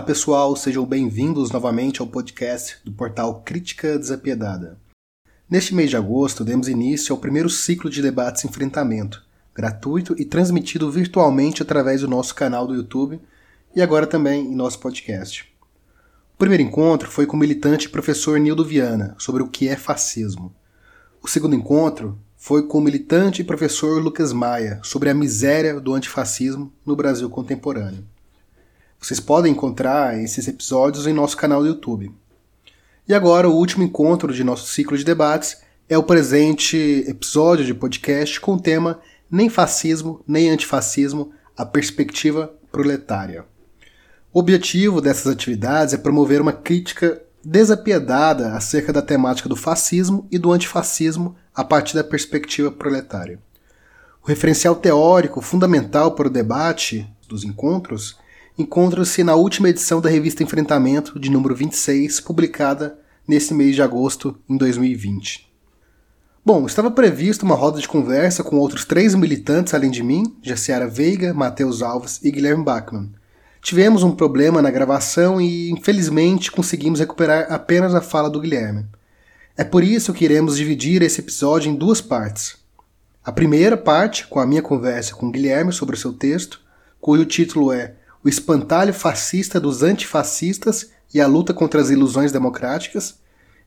Olá pessoal, sejam bem-vindos novamente ao podcast do portal Crítica Desapiedada. Neste mês de agosto, demos início ao primeiro ciclo de debates Enfrentamento, gratuito e transmitido virtualmente através do nosso canal do YouTube e agora também em nosso podcast. O primeiro encontro foi com o militante professor Nildo Viana sobre o que é fascismo. O segundo encontro foi com o militante professor Lucas Maia sobre a miséria do antifascismo no Brasil contemporâneo. Vocês podem encontrar esses episódios em nosso canal do YouTube. E agora, o último encontro de nosso ciclo de debates é o presente episódio de podcast com o tema Nem fascismo, nem antifascismo, a perspectiva proletária. O objetivo dessas atividades é promover uma crítica desapiedada acerca da temática do fascismo e do antifascismo a partir da perspectiva proletária. O referencial teórico fundamental para o debate dos encontros encontra-se na última edição da revista Enfrentamento, de número 26, publicada nesse mês de agosto em 2020. Bom, estava prevista uma roda de conversa com outros três militantes além de mim, Jaciara Veiga, Matheus Alves e Guilherme Bachmann. Tivemos um problema na gravação e, infelizmente, conseguimos recuperar apenas a fala do Guilherme. É por isso que iremos dividir esse episódio em duas partes. A primeira parte, com a minha conversa com o Guilherme sobre o seu texto, cujo título é O Espantalho Fascista dos Antifascistas e a Luta contra as Ilusões Democráticas,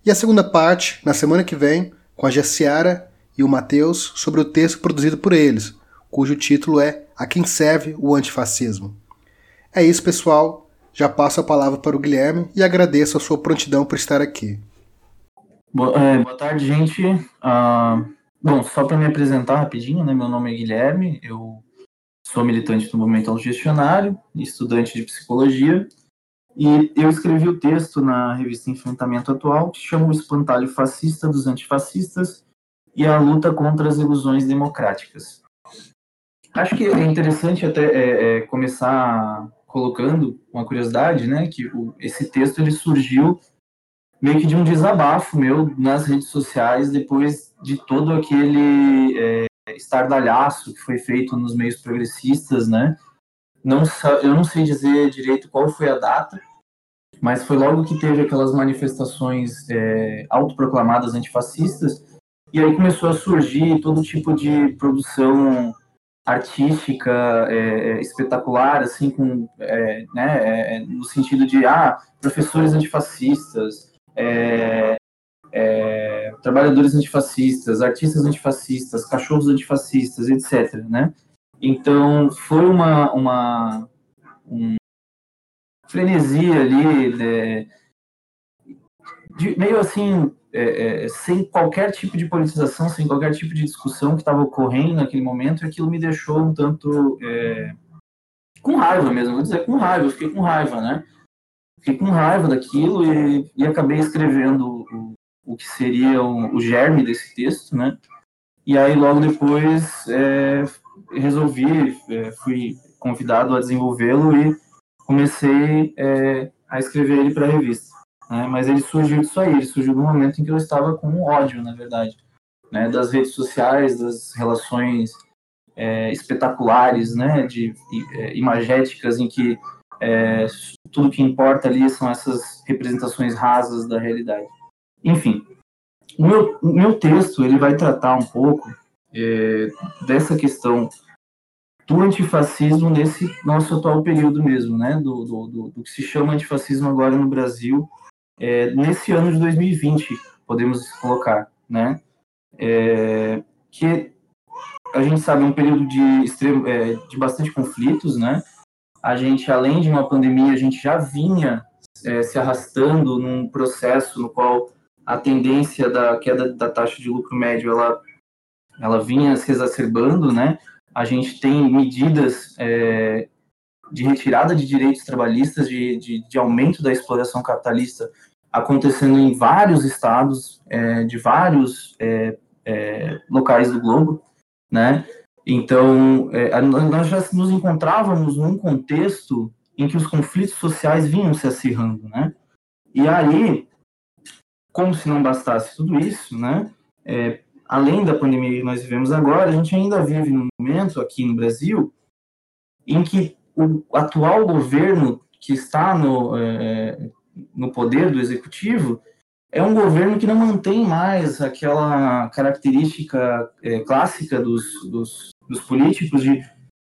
e a segunda parte, na semana que vem, com a Jaciara e o Matheus, sobre o texto produzido por eles, cujo título é A Quem Serve o Antifascismo. É isso, pessoal. Já passo a palavra para o Guilherme e agradeço a sua prontidão por estar aqui. Boa, é, boa tarde, gente. Uh, bom, só para me apresentar rapidinho, né? Meu nome é Guilherme, eu sou militante do movimento autogestionário, estudante de psicologia, e eu escrevi o texto na revista Enfrentamento Atual, que chama O Espantalho Fascista dos Antifascistas e a Luta contra as Ilusões Democráticas. Acho que é interessante até é, é, começar colocando uma curiosidade, né, que o, esse texto ele surgiu meio que de um desabafo meu nas redes sociais depois de todo aquele é, estardalhaço que foi feito nos meios progressistas, né? Não, eu não sei dizer direito qual foi a data, mas foi logo que teve aquelas manifestações é, autoproclamadas antifascistas, e aí começou a surgir todo tipo de produção artística é, é, espetacular, assim, com, é, né, é, no sentido de, ah, professores antifascistas, é, é, trabalhadores antifascistas, artistas antifascistas, cachorros antifascistas, etc., né? Então, foi uma, uma um frenesia ali, de, de, meio assim, é, é, sem qualquer tipo de politização, sem qualquer tipo de discussão que estava ocorrendo naquele momento, e aquilo me deixou um tanto é, com raiva mesmo, vou dizer com raiva, eu fiquei com raiva, né? Fiquei com raiva daquilo e, e acabei escrevendo o, o que seria o, o, germe desse texto, né? E aí logo depois é, resolvi, é, fui convidado a desenvolvê-lo e comecei é, a escrever ele para a revista. Né? Mas ele surgiu disso aí, ele surgiu no momento em que eu estava com ódio, na verdade, né? das redes sociais, das relações é, espetaculares, né? de é, imagéticas, em que é, tudo que importa ali são essas representações rasas da realidade. Enfim, o meu, o meu texto ele vai tratar um pouco é, dessa questão do antifascismo nesse nosso atual período mesmo, né? Do, do, do, do que se chama antifascismo agora no Brasil é, nesse ano de 2020, podemos colocar, né? É, que a gente sabe é um período de, extremo, é, de bastante conflitos, né? A gente, além de uma pandemia, a gente já vinha é, se arrastando num processo no qual a tendência da queda da taxa de lucro médio ela, ela vinha se exacerbando, né? A gente tem medidas é, de retirada de direitos trabalhistas, de, de, de aumento da exploração capitalista acontecendo em vários estados, é, de vários é, é, locais do globo, né? Então, é, nós já nos encontrávamos num contexto em que os conflitos sociais vinham se acirrando, né? E aí, como se não bastasse tudo isso, né? É, além da pandemia que nós vivemos agora, a gente ainda vive num momento aqui no Brasil em que o atual governo que está no, é, no poder do executivo é um governo que não mantém mais aquela característica é, clássica dos, dos, dos, políticos de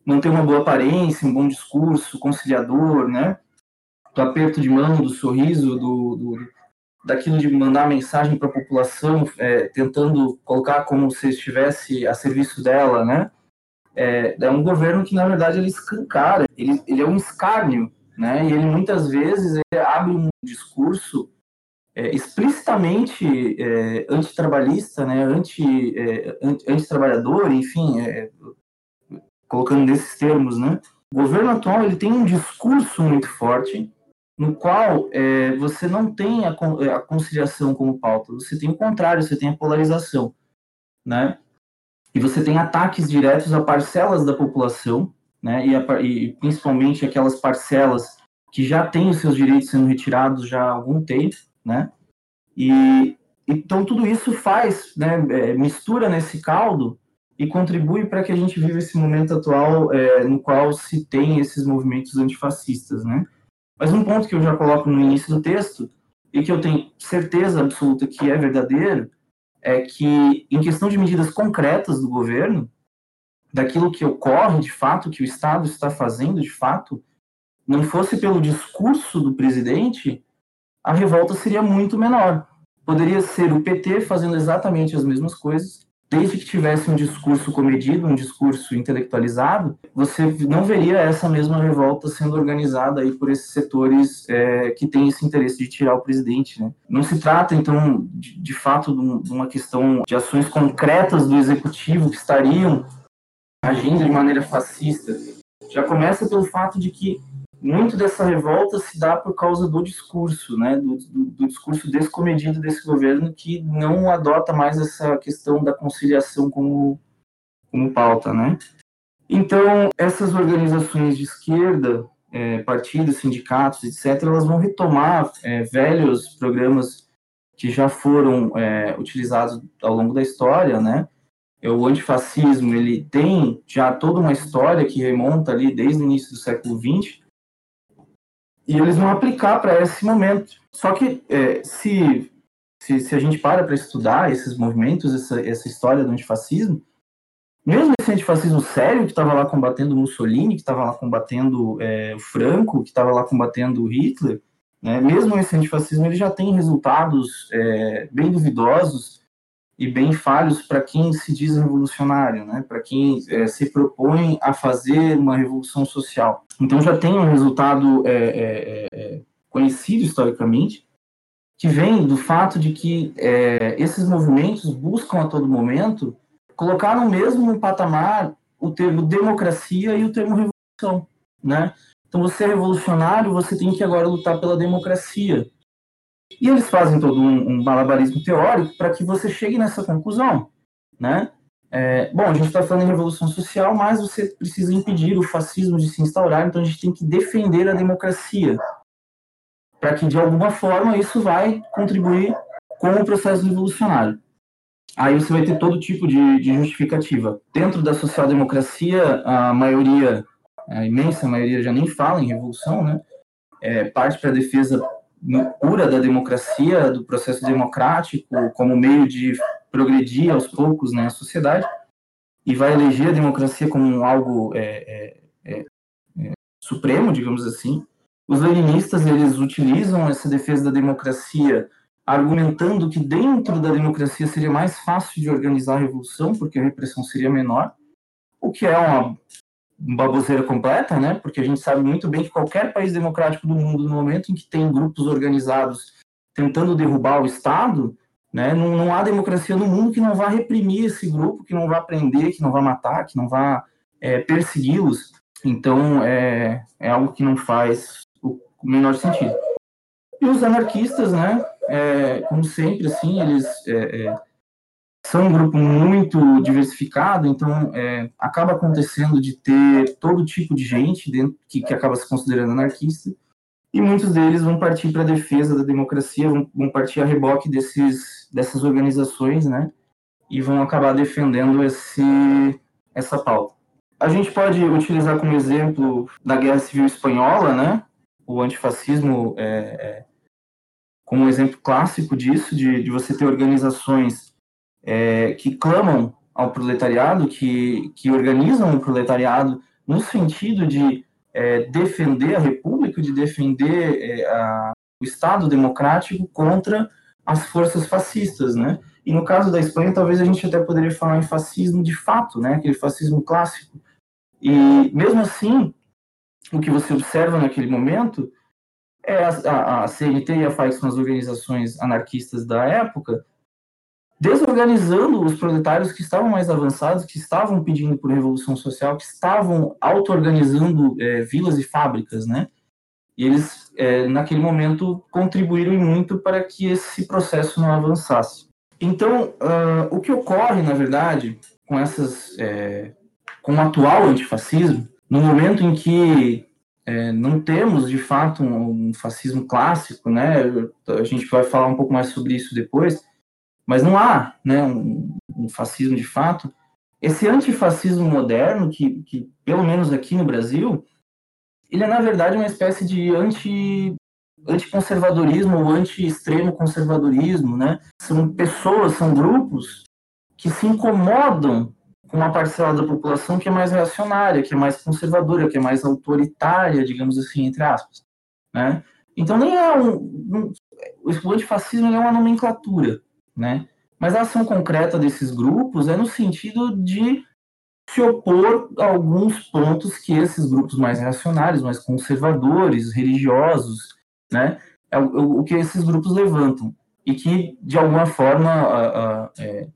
manter uma boa aparência, um bom discurso, conciliador, né? Do aperto de mão, do sorriso, do, do daquilo de mandar mensagem para a população, é, tentando colocar como se estivesse a serviço dela, né? É, é, um governo que, na verdade, ele escancara, ele, ele é um escárnio, né? E ele, muitas vezes, ele abre um discurso é, explicitamente é, antitrabalhista, né, anti, é, anti-trabalhador, enfim, é, colocando nesses termos, né, o governo atual ele tem um discurso muito forte, no qual é, você não tem a, a, conciliação como pauta, você tem o contrário, você tem a polarização, né, e você tem ataques diretos a parcelas da população, né, e, a, e principalmente aquelas parcelas que já têm os seus direitos sendo retirados já há algum tempo, né? E então tudo isso faz, né, é, mistura nesse caldo e contribui para que a gente viva esse momento atual é, no qual se tem esses movimentos antifascistas, né? Mas um ponto que eu já coloco no início do texto e que eu tenho certeza absoluta que é verdadeiro é que em questão de medidas concretas do governo, daquilo que ocorre de fato, que o Estado está fazendo de fato, não fosse pelo discurso do presidente, a revolta seria muito menor. Poderia ser o PT fazendo exatamente as mesmas coisas, desde que tivesse um discurso comedido, um discurso intelectualizado, você não veria essa mesma revolta sendo organizada aí por esses setores é, que têm esse interesse de tirar o presidente. Né? Não se trata, então, de, de fato, de uma questão de ações concretas do executivo que estariam agindo de maneira fascista. Já começa pelo fato de que muito dessa revolta se dá por causa do discurso, né, do, do, do, discurso descomedido desse governo que não adota mais essa questão da conciliação como, como pauta, né. Então, essas organizações de esquerda, é, partidos, sindicatos, etc., elas vão retomar é, velhos programas que já foram é, utilizados ao longo da história, né, é, o antifascismo, ele tem já toda uma história que remonta ali desde o início do século XX, e eles vão aplicar para esse momento. Só que é, se, se, se, a gente para para estudar esses movimentos, essa, essa história do antifascismo, mesmo esse antifascismo sério que estava lá combatendo Mussolini, que estava lá combatendo é, Franco, que estava lá combatendo Hitler, né, mesmo esse antifascismo ele já tem resultados é, bem duvidosos e bem falhos para quem se diz revolucionário, né? para quem é, se propõe a fazer uma revolução social. Então já tem um resultado é, é, é conhecido historicamente, que vem do fato de que é, esses movimentos buscam a todo momento colocar no mesmo patamar o termo democracia e o termo revolução. Né? Então você é revolucionário, você tem que agora lutar pela democracia. E eles fazem todo um, um malabarismo teórico para que você chegue nessa conclusão, né? É, bom, a gente está falando em revolução social, mas você precisa impedir o fascismo de se instaurar, então a gente tem que defender a democracia, para que de alguma forma isso vai contribuir com o processo revolucionário. Aí você vai ter todo tipo de, de justificativa. Dentro da social-democracia, a maioria, a imensa maioria já nem fala em revolução, né? É, parte para a defesa cura da democracia, do processo democrático, como meio de progredir aos poucos na né, sociedade, e vai eleger a democracia como algo é, é, é, é, supremo, digamos assim. Os leninistas eles utilizam essa defesa da democracia argumentando que dentro da democracia seria mais fácil de organizar a revolução, porque a repressão seria menor, o que é uma baboseira completa, né? Porque a gente sabe muito bem que qualquer país democrático do mundo, no momento em que tem grupos organizados tentando derrubar o Estado, né? Não, não há democracia no mundo que não vá reprimir esse grupo, que não vá prender, que não vá matar, que não vá é, persegui-los. Então, é, é algo que não faz o menor sentido. E os anarquistas, né? É, como sempre, assim, eles é, é são um grupo muito diversificado, então é, acaba acontecendo de ter todo tipo de gente dentro que, que acaba se considerando anarquista, e muitos deles vão partir para a defesa da democracia, vão, vão, partir a reboque desses, dessas organizações, né, e vão acabar defendendo esse, essa pauta. A gente pode utilizar como exemplo da Guerra Civil Espanhola, né, o antifascismo é, é, como um exemplo clássico disso, de, de você ter organizações é, que clamam ao proletariado, que, que organizam o proletariado no sentido de é, defender a república, de defender é, a, o Estado democrático contra as forças fascistas, né? E no caso da Espanha, talvez a gente até poderia falar em fascismo de fato, né? Aquele fascismo clássico. E mesmo assim, o que você observa naquele momento é a, a, a CNT e a FAI, que são as organizações anarquistas da época, desorganizando os proletários que estavam mais avançados, que estavam pedindo por revolução social, que estavam auto-organizando é, vilas e fábricas, né? E eles, é, naquele momento, contribuíram muito para que esse processo não avançasse. Então, uh, o que ocorre, na verdade, com essas, é, com o atual antifascismo, no momento em que é, não temos, de fato, um, um, fascismo clássico, né? A gente vai falar um pouco mais sobre isso depois, mas não há, né, um, um fascismo de fato. Esse antifascismo moderno, que, que pelo menos aqui no Brasil, ele é na verdade uma espécie de anti anticonservadorismo ou anti-extremo conservadorismo, né? São pessoas, são grupos que se incomodam com uma parcela da população que é mais reacionária, que é mais conservadora, que é mais autoritária, digamos assim, entre aspas, né? Então nem é um, um o antifascismo é uma nomenclatura, né? Mas a ação concreta desses grupos é no sentido de se opor a alguns pontos que esses grupos mais reacionários, mais conservadores, religiosos, né, é o, o que esses grupos levantam e que de alguma forma a, a, é,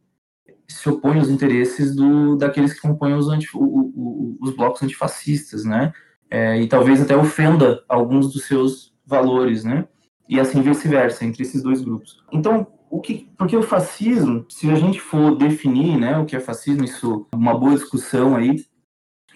se opõe aos interesses do, daqueles que compõem os, anti, o, o, os blocos antifascistas, né, é, e talvez até ofenda alguns dos seus valores, né, e assim vice-versa entre esses dois grupos. Então o que, porque o fascismo, se a gente for definir, né, o que é fascismo, isso é uma boa discussão aí,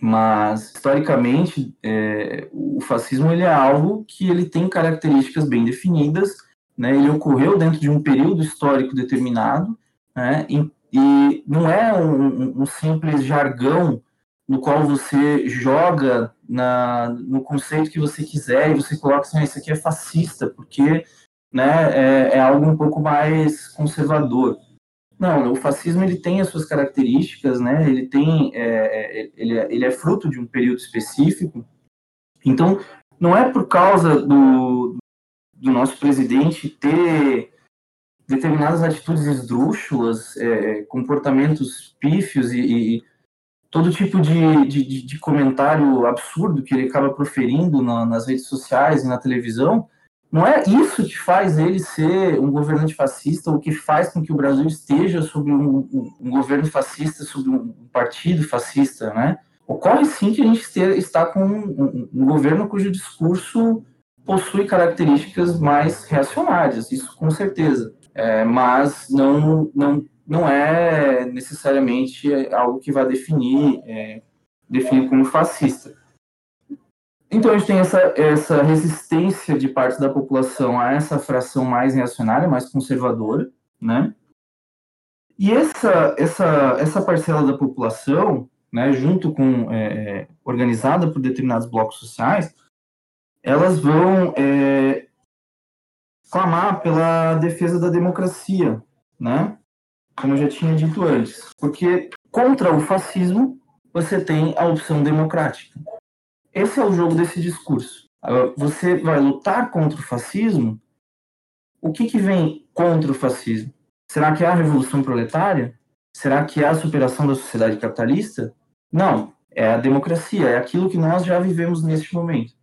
mas historicamente é, o fascismo ele é algo que ele tem características bem definidas, né, ele ocorreu dentro de um período histórico determinado, né, e, e não é um, um, simples jargão no qual você joga na, no conceito que você quiser e você coloca assim, ah, isso aqui é fascista, porque né, é, é, algo um pouco mais conservador. Não, o fascismo ele tem as suas características, né? Ele tem, é, é, ele, é, ele é fruto de um período específico. Então, não é por causa do, do nosso presidente ter determinadas atitudes esdrúxulas, é, comportamentos pífios e, e, todo tipo de, de, de, comentário absurdo que ele acaba proferindo na, nas redes sociais e na televisão, não é isso que faz ele ser um governante fascista, ou que faz com que o Brasil esteja sob um, um, um governo fascista, sob um partido fascista, né? Ocorre sim que a gente está com um, um governo cujo discurso possui características mais reacionárias, isso com certeza. É, mas não, não, não é necessariamente algo que vai definir, é, definir como fascista. Então a gente tem essa, essa resistência de parte da população a essa fração mais reacionária, mais conservadora, né? E essa, essa, essa parcela da população, né, junto com é, é, organizada por determinados blocos sociais, elas vão é, clamar pela defesa da democracia, né? Como eu já tinha dito antes, porque contra o fascismo você tem a opção democrática. Esse é o jogo desse discurso. Você vai lutar contra o fascismo. O que, que vem contra o fascismo? Será que é a revolução proletária? Será que é a superação da sociedade capitalista? Não, é a democracia, é aquilo que nós já vivemos neste momento.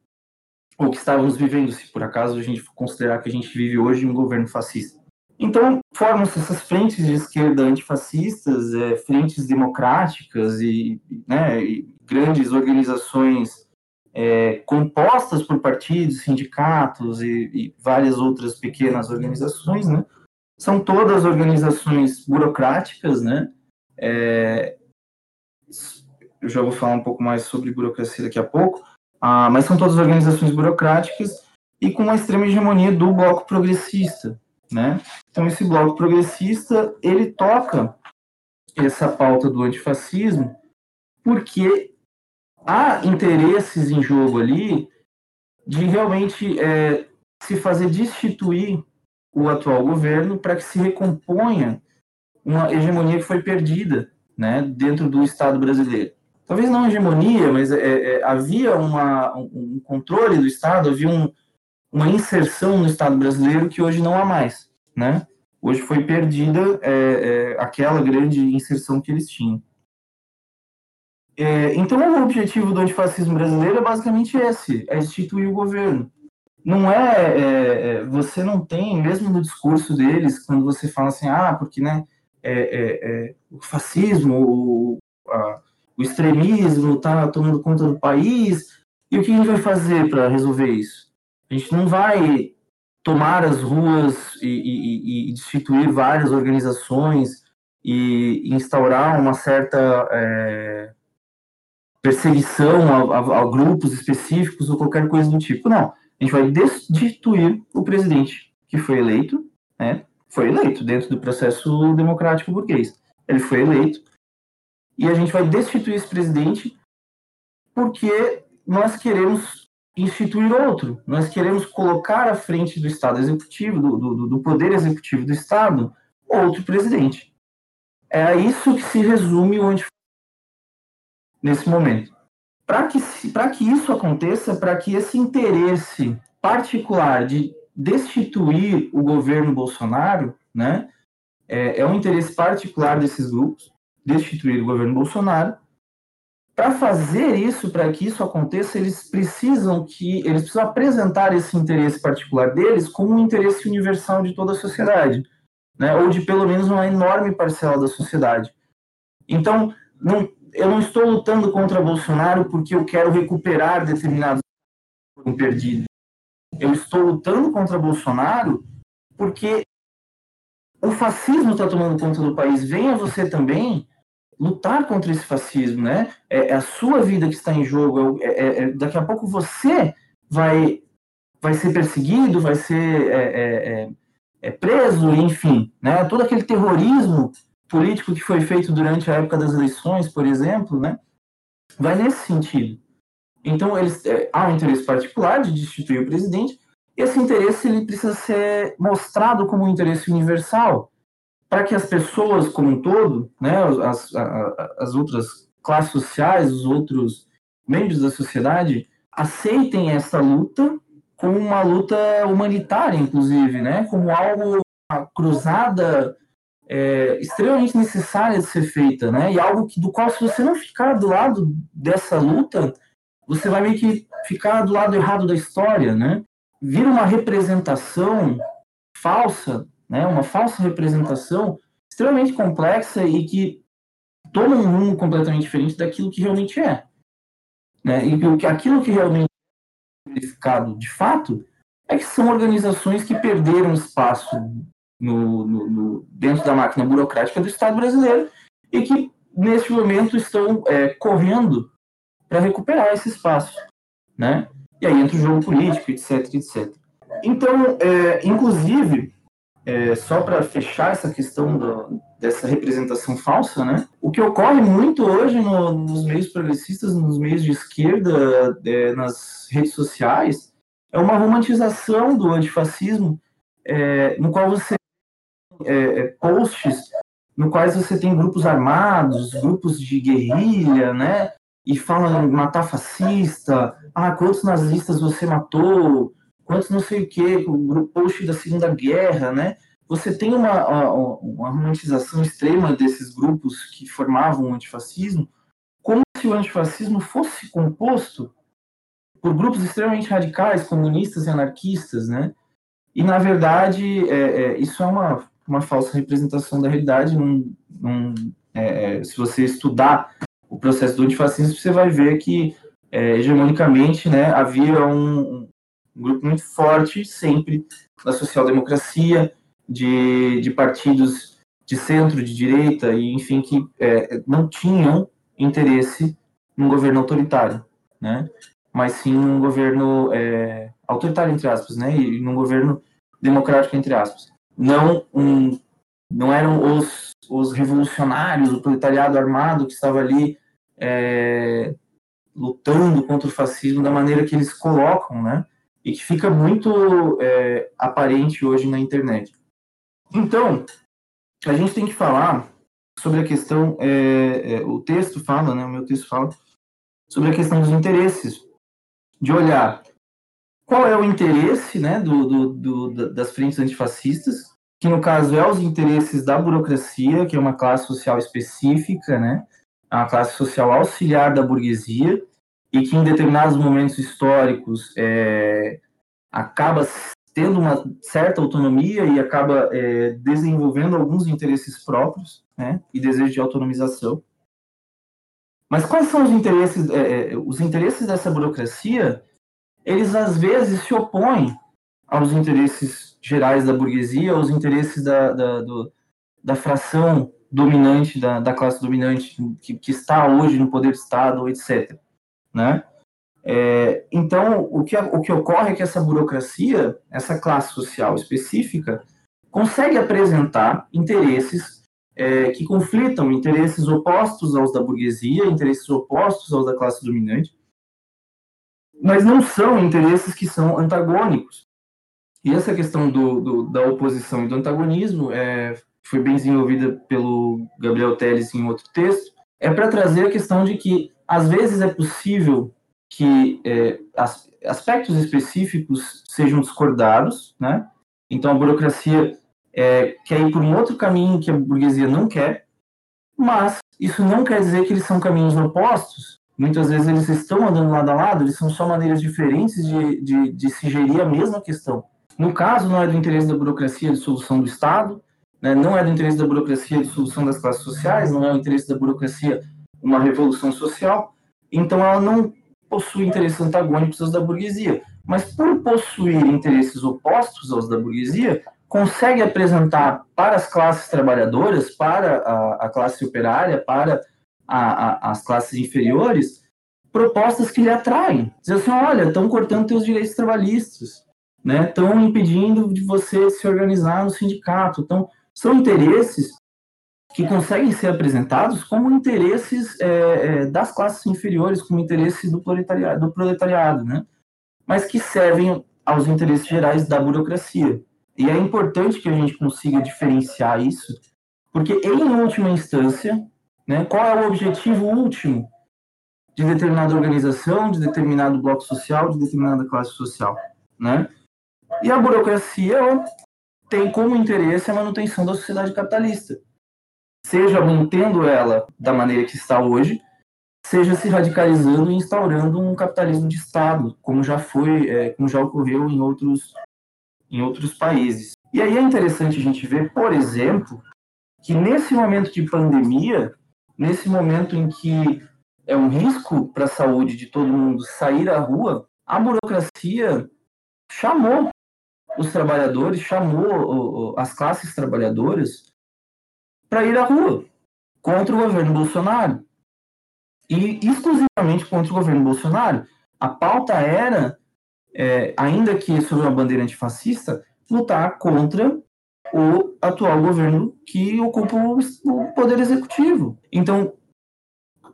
Ou que estávamos vivendo, se por acaso a gente considerar que a gente vive hoje um governo fascista. Então, formam-se essas frentes de esquerda antifascistas, é, frentes democráticas e, né, e grandes organizações é, compostas por partidos, sindicatos e, e, várias outras pequenas organizações, né? São todas organizações burocráticas, né? É, eu já vou falar um pouco mais sobre burocracia daqui a pouco, ah, mas são todas organizações burocráticas e com uma extrema hegemonia do bloco progressista, né? Então esse bloco progressista ele toca essa pauta do antifascismo porque há interesses em jogo ali de realmente é, se fazer destituir o atual governo para que se recomponha uma hegemonia que foi perdida né, dentro do Estado brasileiro. Talvez não hegemonia, mas é, é, havia uma, um, um controle do Estado, havia um, uma inserção no Estado brasileiro que hoje não há mais. Né? Hoje foi perdida é, é, aquela grande inserção que eles tinham. É, então, o objetivo do antifascismo brasileiro é basicamente esse: é instituir o governo. Não é, é, é, você não tem, mesmo no discurso deles, quando você fala assim, ah, porque né, é, é, é o fascismo, o, a, o extremismo está tomando conta do país, e o que a gente vai fazer para resolver isso? A gente não vai tomar as ruas e, e, e destituir várias organizações e instaurar uma certa é, perseguição a, a, a, grupos específicos ou qualquer coisa do tipo. Não, a gente vai destituir o presidente que foi eleito, né? Foi eleito dentro do processo democrático burguês. Ele foi eleito e a gente vai destituir esse presidente porque nós queremos instituir outro. Nós queremos colocar à frente do Estado executivo, do, do, do poder executivo do Estado, outro presidente. É isso que se resume o nesse momento. Para que, que isso aconteça, para que esse interesse particular de destituir o governo Bolsonaro, né, é, é um interesse particular desses grupos, destituir o governo Bolsonaro. Para fazer isso, para que isso aconteça, eles precisam que eles precisam apresentar esse interesse particular deles como um interesse universal de toda a sociedade, né, ou de pelo menos uma enorme parcela da sociedade. Então, não, eu não estou lutando contra Bolsonaro porque eu quero recuperar determinados perdidos. Eu estou lutando contra Bolsonaro porque o fascismo está tomando conta do país. Venha você também lutar contra esse fascismo, né? É, é a sua vida que está em jogo. É, é, é, daqui a pouco você vai vai ser perseguido, vai ser é, é, preso, enfim, né? Todo aquele terrorismo político que foi feito durante a época das eleições, por exemplo, né, vai nesse sentido. Então, eles, é, há um interesse particular de destituir o presidente, e esse interesse ele precisa ser mostrado como um interesse universal, para que as pessoas como um todo, né, as, as outras classes sociais, os outros membros da sociedade, aceitem essa luta como uma luta humanitária, inclusive, né, como algo, uma cruzada é, extremamente necessária de ser feita, né? E algo que, do qual, se você não ficar do lado dessa luta, você vai meio que ficar do lado errado da história, né? Vira uma representação falsa, né? Uma falsa representação extremamente complexa e que toma um rumo completamente diferente daquilo que realmente é. Né? E aquilo que realmente é verificado de fato é que são organizações que perderam espaço no, no, no, dentro da máquina burocrática do Estado brasileiro e que, neste momento, estão é, correndo para recuperar esse espaço. Né? E aí entra o jogo político, etc, etc. Então, é, inclusive, é, só para fechar essa questão do, dessa representação falsa, né? O que ocorre muito hoje no, nos meios progressistas, nos meios de esquerda, é, nas redes sociais, é uma romantização do antifascismo, é, no qual você é, é, posts no quais você tem grupos armados, grupos de guerrilha, né? E falam matar fascista, ah, quantos nazistas você matou, quantos não sei o que, o post da Segunda Guerra, né? Você tem uma, uma romantização extrema desses grupos que formavam o antifascismo, como se o antifascismo fosse composto por grupos extremamente radicais, comunistas e anarquistas, né? E, na verdade, é, é, isso é uma uma falsa representação da realidade. Num, num, é, é, se você estudar o processo do antifascismo, você vai ver que, é, hegemonicamente, né, havia um, um, grupo muito forte, sempre, da social-democracia, de, de partidos de centro, de direita, e enfim, que é, não tinham interesse num governo autoritário, né? mas sim num governo é, autoritário, entre aspas, né? e num governo democrático, entre aspas não, um, não eram os, os revolucionários, o proletariado armado que estava ali é, lutando contra o fascismo da maneira que eles colocam, né? e que fica muito é, aparente hoje na internet. Então, a gente tem que falar sobre a questão, é, é, o texto fala, né, o meu texto fala, sobre a questão dos interesses, de olhar qual é o interesse né, do, do, do, das frentes antifascistas, que no caso é os interesses da burocracia, que é uma classe social específica, né, uma classe social auxiliar da burguesia, e que em determinados momentos históricos é, acaba tendo uma certa autonomia e acaba é, desenvolvendo alguns interesses próprios né, e desejo de autonomização. Mas quais são os interesses? É, é, os interesses dessa burocracia, eles às vezes se opõem aos interesses gerais da burguesia, aos interesses da, da, do, da fração dominante, da, da classe dominante que, que está hoje no poder do Estado, etc. Né? É, então, o que, o que ocorre é que essa burocracia, essa classe social específica, consegue apresentar interesses é, que conflitam, interesses opostos aos da burguesia, interesses opostos aos da classe dominante, mas não são interesses que são antagônicos. E essa questão do, do da oposição e do antagonismo é, foi bem desenvolvida pelo Gabriel Teles em outro texto, é para trazer a questão de que, às vezes, é possível que é, as, aspectos específicos sejam discordados, né? Então a burocracia é, quer ir por um outro caminho que a burguesia não quer, mas isso não quer dizer que eles são caminhos opostos. Muitas vezes eles estão andando lado a lado, eles são só maneiras diferentes de, de, de se gerir a mesma questão. No caso, não é do interesse da burocracia de solução do Estado, né? não é do interesse da burocracia de solução das classes sociais, não é do interesse da burocracia uma revolução social, então ela não possui interesses antagônicos aos da burguesia, mas por possuir interesses opostos aos da burguesia, consegue apresentar para as classes trabalhadoras, para a, a classe operária, para a, a, as classes inferiores, propostas que lhe atraem. Dizer assim, olha, estão cortando teus direitos trabalhistas, né? Estão impedindo de você se organizar no sindicato. Então, são interesses que conseguem ser apresentados como interesses é, é, das classes inferiores, como interesses do proletariado, do proletariado, né? mas que servem aos interesses gerais da burocracia. E é importante que a gente consiga diferenciar isso, porque, em última instância, né, qual é o objetivo último de determinada organização, de determinado bloco social, de determinada classe social? Né? E a burocracia tem como interesse a manutenção da sociedade capitalista seja mantendo ela da maneira que está hoje, seja se radicalizando e instaurando um capitalismo de Estado, como já foi, é, como já ocorreu em outros, em outros países. E aí é interessante a gente ver, por exemplo, que nesse momento de pandemia, nesse momento em que é um risco para a saúde de todo mundo sair à rua, a burocracia chamou os trabalhadores, chamou as classes trabalhadoras para ir à rua contra o governo Bolsonaro. E exclusivamente contra o governo Bolsonaro. A pauta era, é, ainda que sob uma bandeira antifascista, lutar contra o atual governo que ocupa o poder executivo. Então,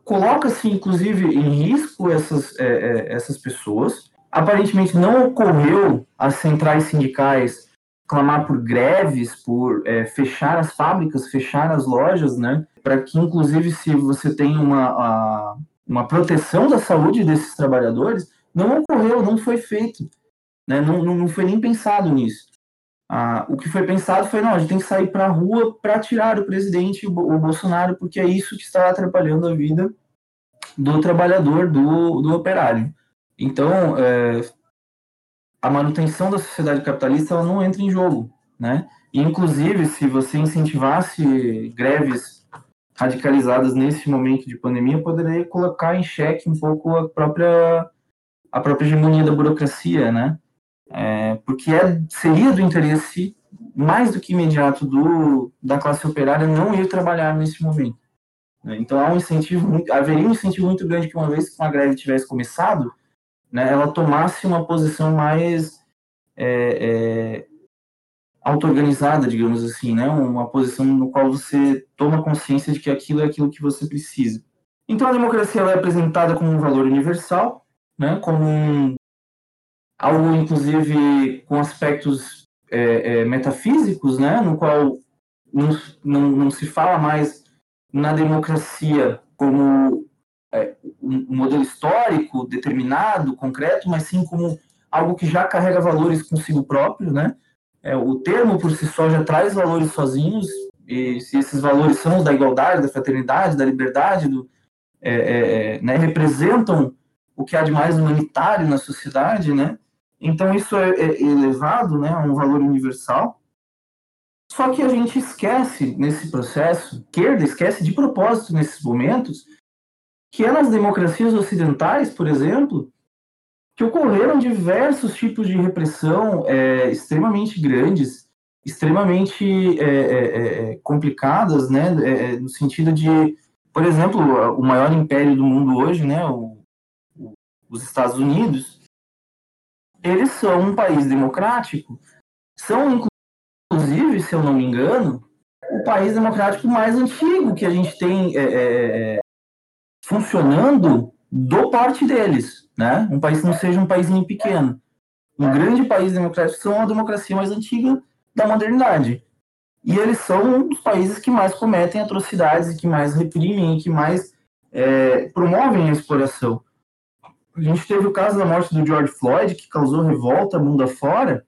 coloca-se, inclusive, em risco essas, é, é, essas pessoas. Aparentemente, não ocorreu as centrais sindicais clamar por greves, por é, fechar as fábricas, fechar as lojas, né? Para que, inclusive, se você tem uma, a, uma proteção da saúde desses trabalhadores, não ocorreu, não foi feito, né? Não, não foi nem pensado nisso. Ah, o que foi pensado foi, não, a gente tem que sair para a rua para tirar o presidente, o, o Bolsonaro, porque é isso que está atrapalhando a vida do trabalhador, do, do operário. Então, é, a manutenção da sociedade capitalista ela não entra em jogo, né? E, inclusive, se você incentivasse greves radicalizadas nesse momento de pandemia, poderia colocar em xeque um pouco a própria a própria hegemonia da burocracia, né? É, porque é, seria do interesse mais do que imediato do, da classe operária não ir trabalhar nesse momento. Né? Então há um incentivo, haveria um incentivo muito grande que uma vez que uma greve tivesse começado, né, ela tomasse uma posição mais é, é, auto-organizada, digamos assim, né, uma posição no qual você toma consciência de que aquilo é aquilo que você precisa. Então a democracia é apresentada como um valor universal, né, como um, algo inclusive com aspectos é, é, metafísicos, né, no qual não, não, não, se fala mais na democracia como um modelo histórico determinado, concreto, mas sim como algo que já carrega valores consigo próprio, né? É, o termo por si só já traz valores sozinhos, e se esses valores são os da igualdade, da fraternidade, da liberdade, do, é, é, é né, representam o que há de mais humanitário na sociedade, né? Então isso é, é elevado, né, a um valor universal. Só que a gente esquece nesse processo, esquerda esquece de propósito nesses momentos, que é nas democracias ocidentais, por exemplo, que ocorreram diversos tipos de repressão é, extremamente grandes, extremamente é, é, é complicadas, né, é, é, no sentido de, por exemplo, o maior império do mundo hoje, né, o, o, os Estados Unidos, eles são um país democrático, são inclusive, se eu não me engano, o país democrático mais antigo que a gente tem funcionando do parte deles né? Um país que não seja um país pequeno. Um grande país democrático são a democracia mais antiga da modernidade. E eles são os países que mais cometem atrocidades, que mais reprimem, que mais é, promovem a exploração. A gente teve o caso da morte do George Floyd, que causou revolta mundo afora,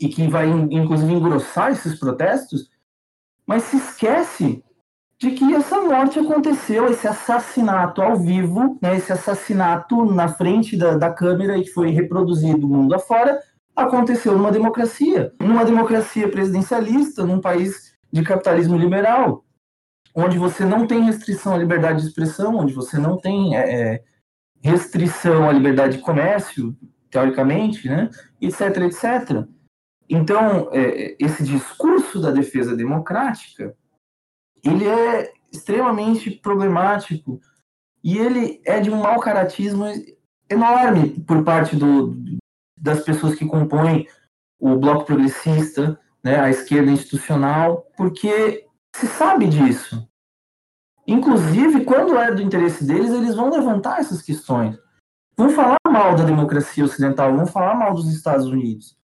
e que vai, inclusive, engrossar esses protestos, mas se esquece de que essa morte aconteceu, esse assassinato ao vivo, né, esse assassinato na frente da, da câmera e que foi reproduzido mundo afora, aconteceu numa democracia, numa democracia presidencialista, num país de capitalismo liberal, onde você não tem restrição à liberdade de expressão, onde você não tem é, é restrição à liberdade de comércio, teoricamente, né, etc, etc. Então, é, esse discurso da defesa democrática ele é extremamente problemático e ele é de um mau caratismo enorme por parte do, das pessoas que compõem o bloco progressista, né, a esquerda institucional, porque se sabe disso. Inclusive, quando é do interesse deles, eles vão levantar essas questões. Vão falar mal da democracia ocidental, vão falar mal dos Estados Unidos.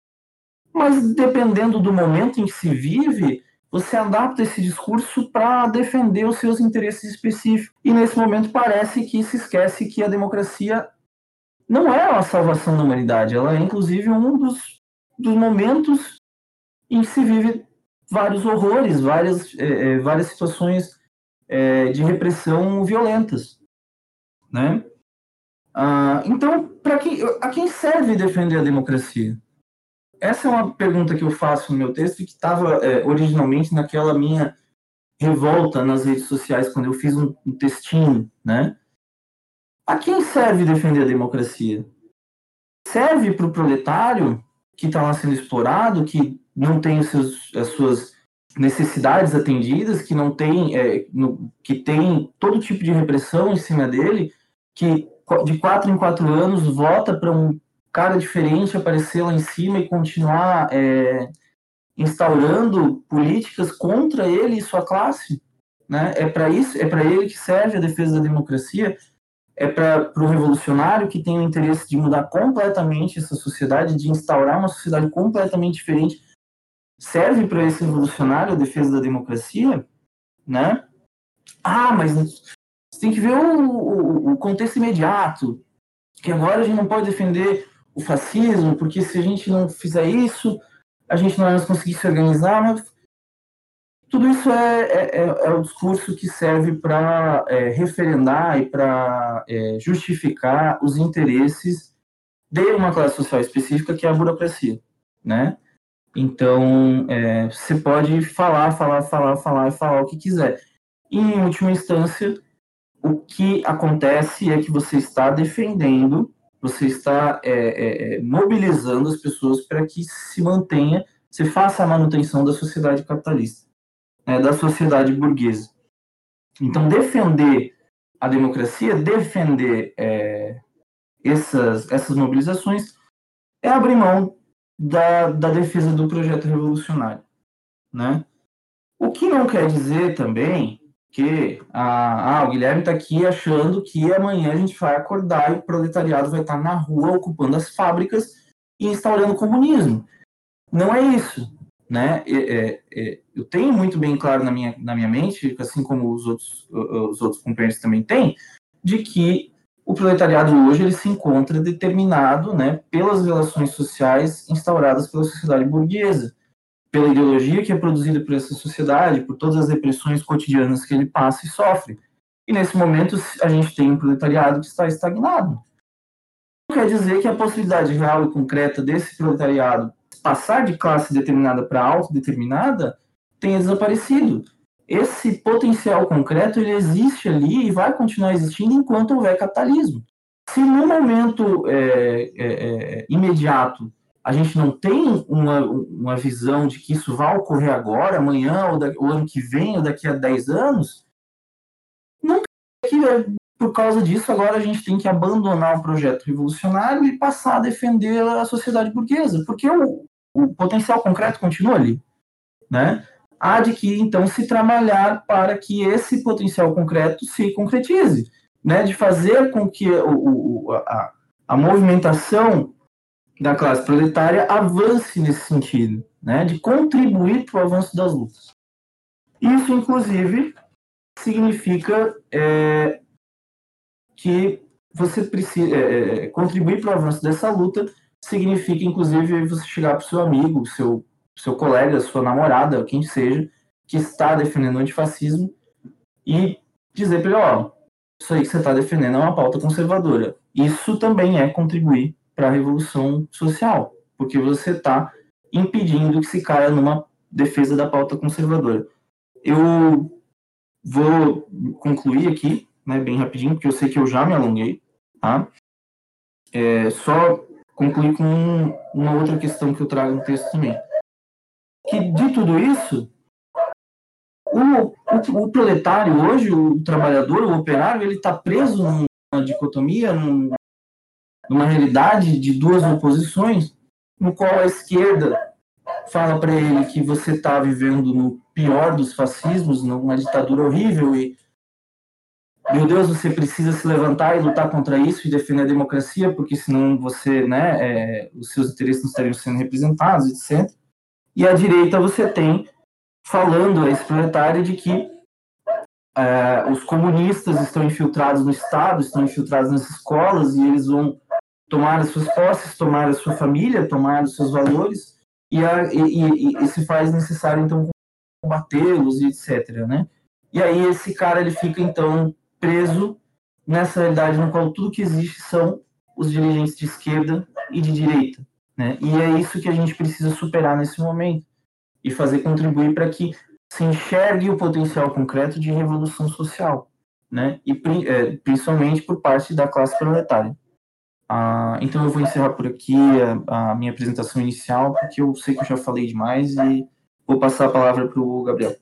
Mas dependendo do momento em que se vive, você adapta esse discurso para defender os seus interesses específicos. E nesse momento parece que se esquece que a democracia não é a salvação da humanidade, ela é inclusive um dos, dos momentos em que se vive vários horrores, várias, é, é várias situações é, de repressão violentas, né? Ah, então, para quem, a quem serve defender a democracia? Essa é uma pergunta que eu faço no meu texto que estava é, originalmente naquela minha revolta nas redes sociais quando eu fiz um, um textinho, né? A quem serve defender a democracia? Serve para o proletário que está lá sendo explorado, que não tem seus, as suas necessidades atendidas, que não tem, é, no, que tem todo tipo de repressão em cima dele, que de quatro em quatro anos vota para um cara diferente aparecer lá em cima e continuar é, instaurando políticas contra ele e sua classe, né? É para isso, é para ele que serve a defesa da democracia, é para o revolucionário que tem o interesse de mudar completamente essa sociedade, de instaurar uma sociedade completamente diferente, serve para esse revolucionário a defesa da democracia, né? Ah, mas você tem que ver o, o, o contexto imediato, que agora a gente não pode defender o fascismo, porque se a gente não fizer isso, a gente não vai conseguir se organizar. Mas tudo isso é, é, é, é o discurso que serve para é, referendar e para é, justificar os interesses de uma classe social específica, que é a burocracia, né? Então, é, você pode falar, falar, falar, falar falar o que quiser. E, em última instância, o que acontece é que você está defendendo você está é, é, é, mobilizando as pessoas para que se mantenha, se faça a manutenção da sociedade capitalista, né, da sociedade burguesa. Então, defender a democracia, defender é, essas, essas mobilizações, é abrir mão da, da defesa do projeto revolucionário. Né? O que não quer dizer também que ah, ah, o Guilherme está aqui achando que amanhã a gente vai acordar e o proletariado vai estar tá na rua ocupando as fábricas e instaurando o comunismo. Não é isso. Né? É, é, eu tenho muito bem claro na minha, na minha mente, assim como os outros, os outros companheiros também têm, de que o proletariado hoje ele se encontra determinado né, pelas relações sociais instauradas pela sociedade burguesa, pela ideologia que é produzida por essa sociedade, por todas as repressões cotidianas que ele passa e sofre. E nesse momento a gente tem um proletariado que está estagnado. Não quer dizer que a possibilidade real e concreta desse proletariado passar de classe determinada para autodeterminada tenha desaparecido. Esse potencial concreto ele existe ali e vai continuar existindo enquanto houver capitalismo. Se no momento é, é, é, imediato a gente não tem uma, uma visão de que isso vai ocorrer agora, amanhã, ou, da, ano que vem, ou daqui a 10 anos, não que é, por causa disso agora a gente tem que abandonar o projeto revolucionário e passar a defender a sociedade burguesa, porque o, o potencial concreto continua ali, né? Há de que então se trabalhar para que esse potencial concreto se concretize, né? De fazer com que o, o a, a movimentação da classe proletária avance nesse sentido, né? De contribuir para o avanço das lutas. Isso, inclusive, significa é, que você precisa é, é contribuir para o avanço dessa luta significa, inclusive, você chegar para o seu amigo, seu, seu colega, sua namorada, quem seja, que está defendendo o antifascismo, e dizer para ele, ó, isso aí que você está defendendo é uma pauta conservadora. Isso também é contribuir para a revolução social, porque você está impedindo que se caia numa defesa da pauta conservadora. Eu vou concluir aqui, né, bem rapidinho, porque eu sei que eu já me alonguei, tá? É, só concluir com uma outra questão que eu trago no texto também. Que de tudo isso, o, o, o proletário hoje, o trabalhador, o operário, ele está preso numa dicotomia, num, numa realidade de duas oposições, no qual a esquerda fala para ele que você está vivendo no pior dos fascismos, numa ditadura horrível e meu Deus, você precisa se levantar e lutar contra isso e defender a democracia, porque senão você, né, é, os seus interesses não estariam sendo representados, etc. E à direita você tem falando a esse proletário de que é, os comunistas estão infiltrados no Estado, estão infiltrados nas escolas e eles vão tomar as suas posses, tomar a sua família, tomar os seus valores e, a, e, e, e se faz necessário então combatê-los e etc, né? E aí esse cara ele fica então preso nessa realidade no qual tudo que existe são os dirigentes de esquerda e de direita. Né? E é isso que a gente precisa superar nesse momento e fazer contribuir para que se enxergue o potencial concreto de revolução social, né? E é, principalmente por parte da classe proletária. Ah, então eu vou encerrar por aqui a, a, minha apresentação inicial, porque eu sei que eu já falei demais e vou passar a palavra para o Gabriel.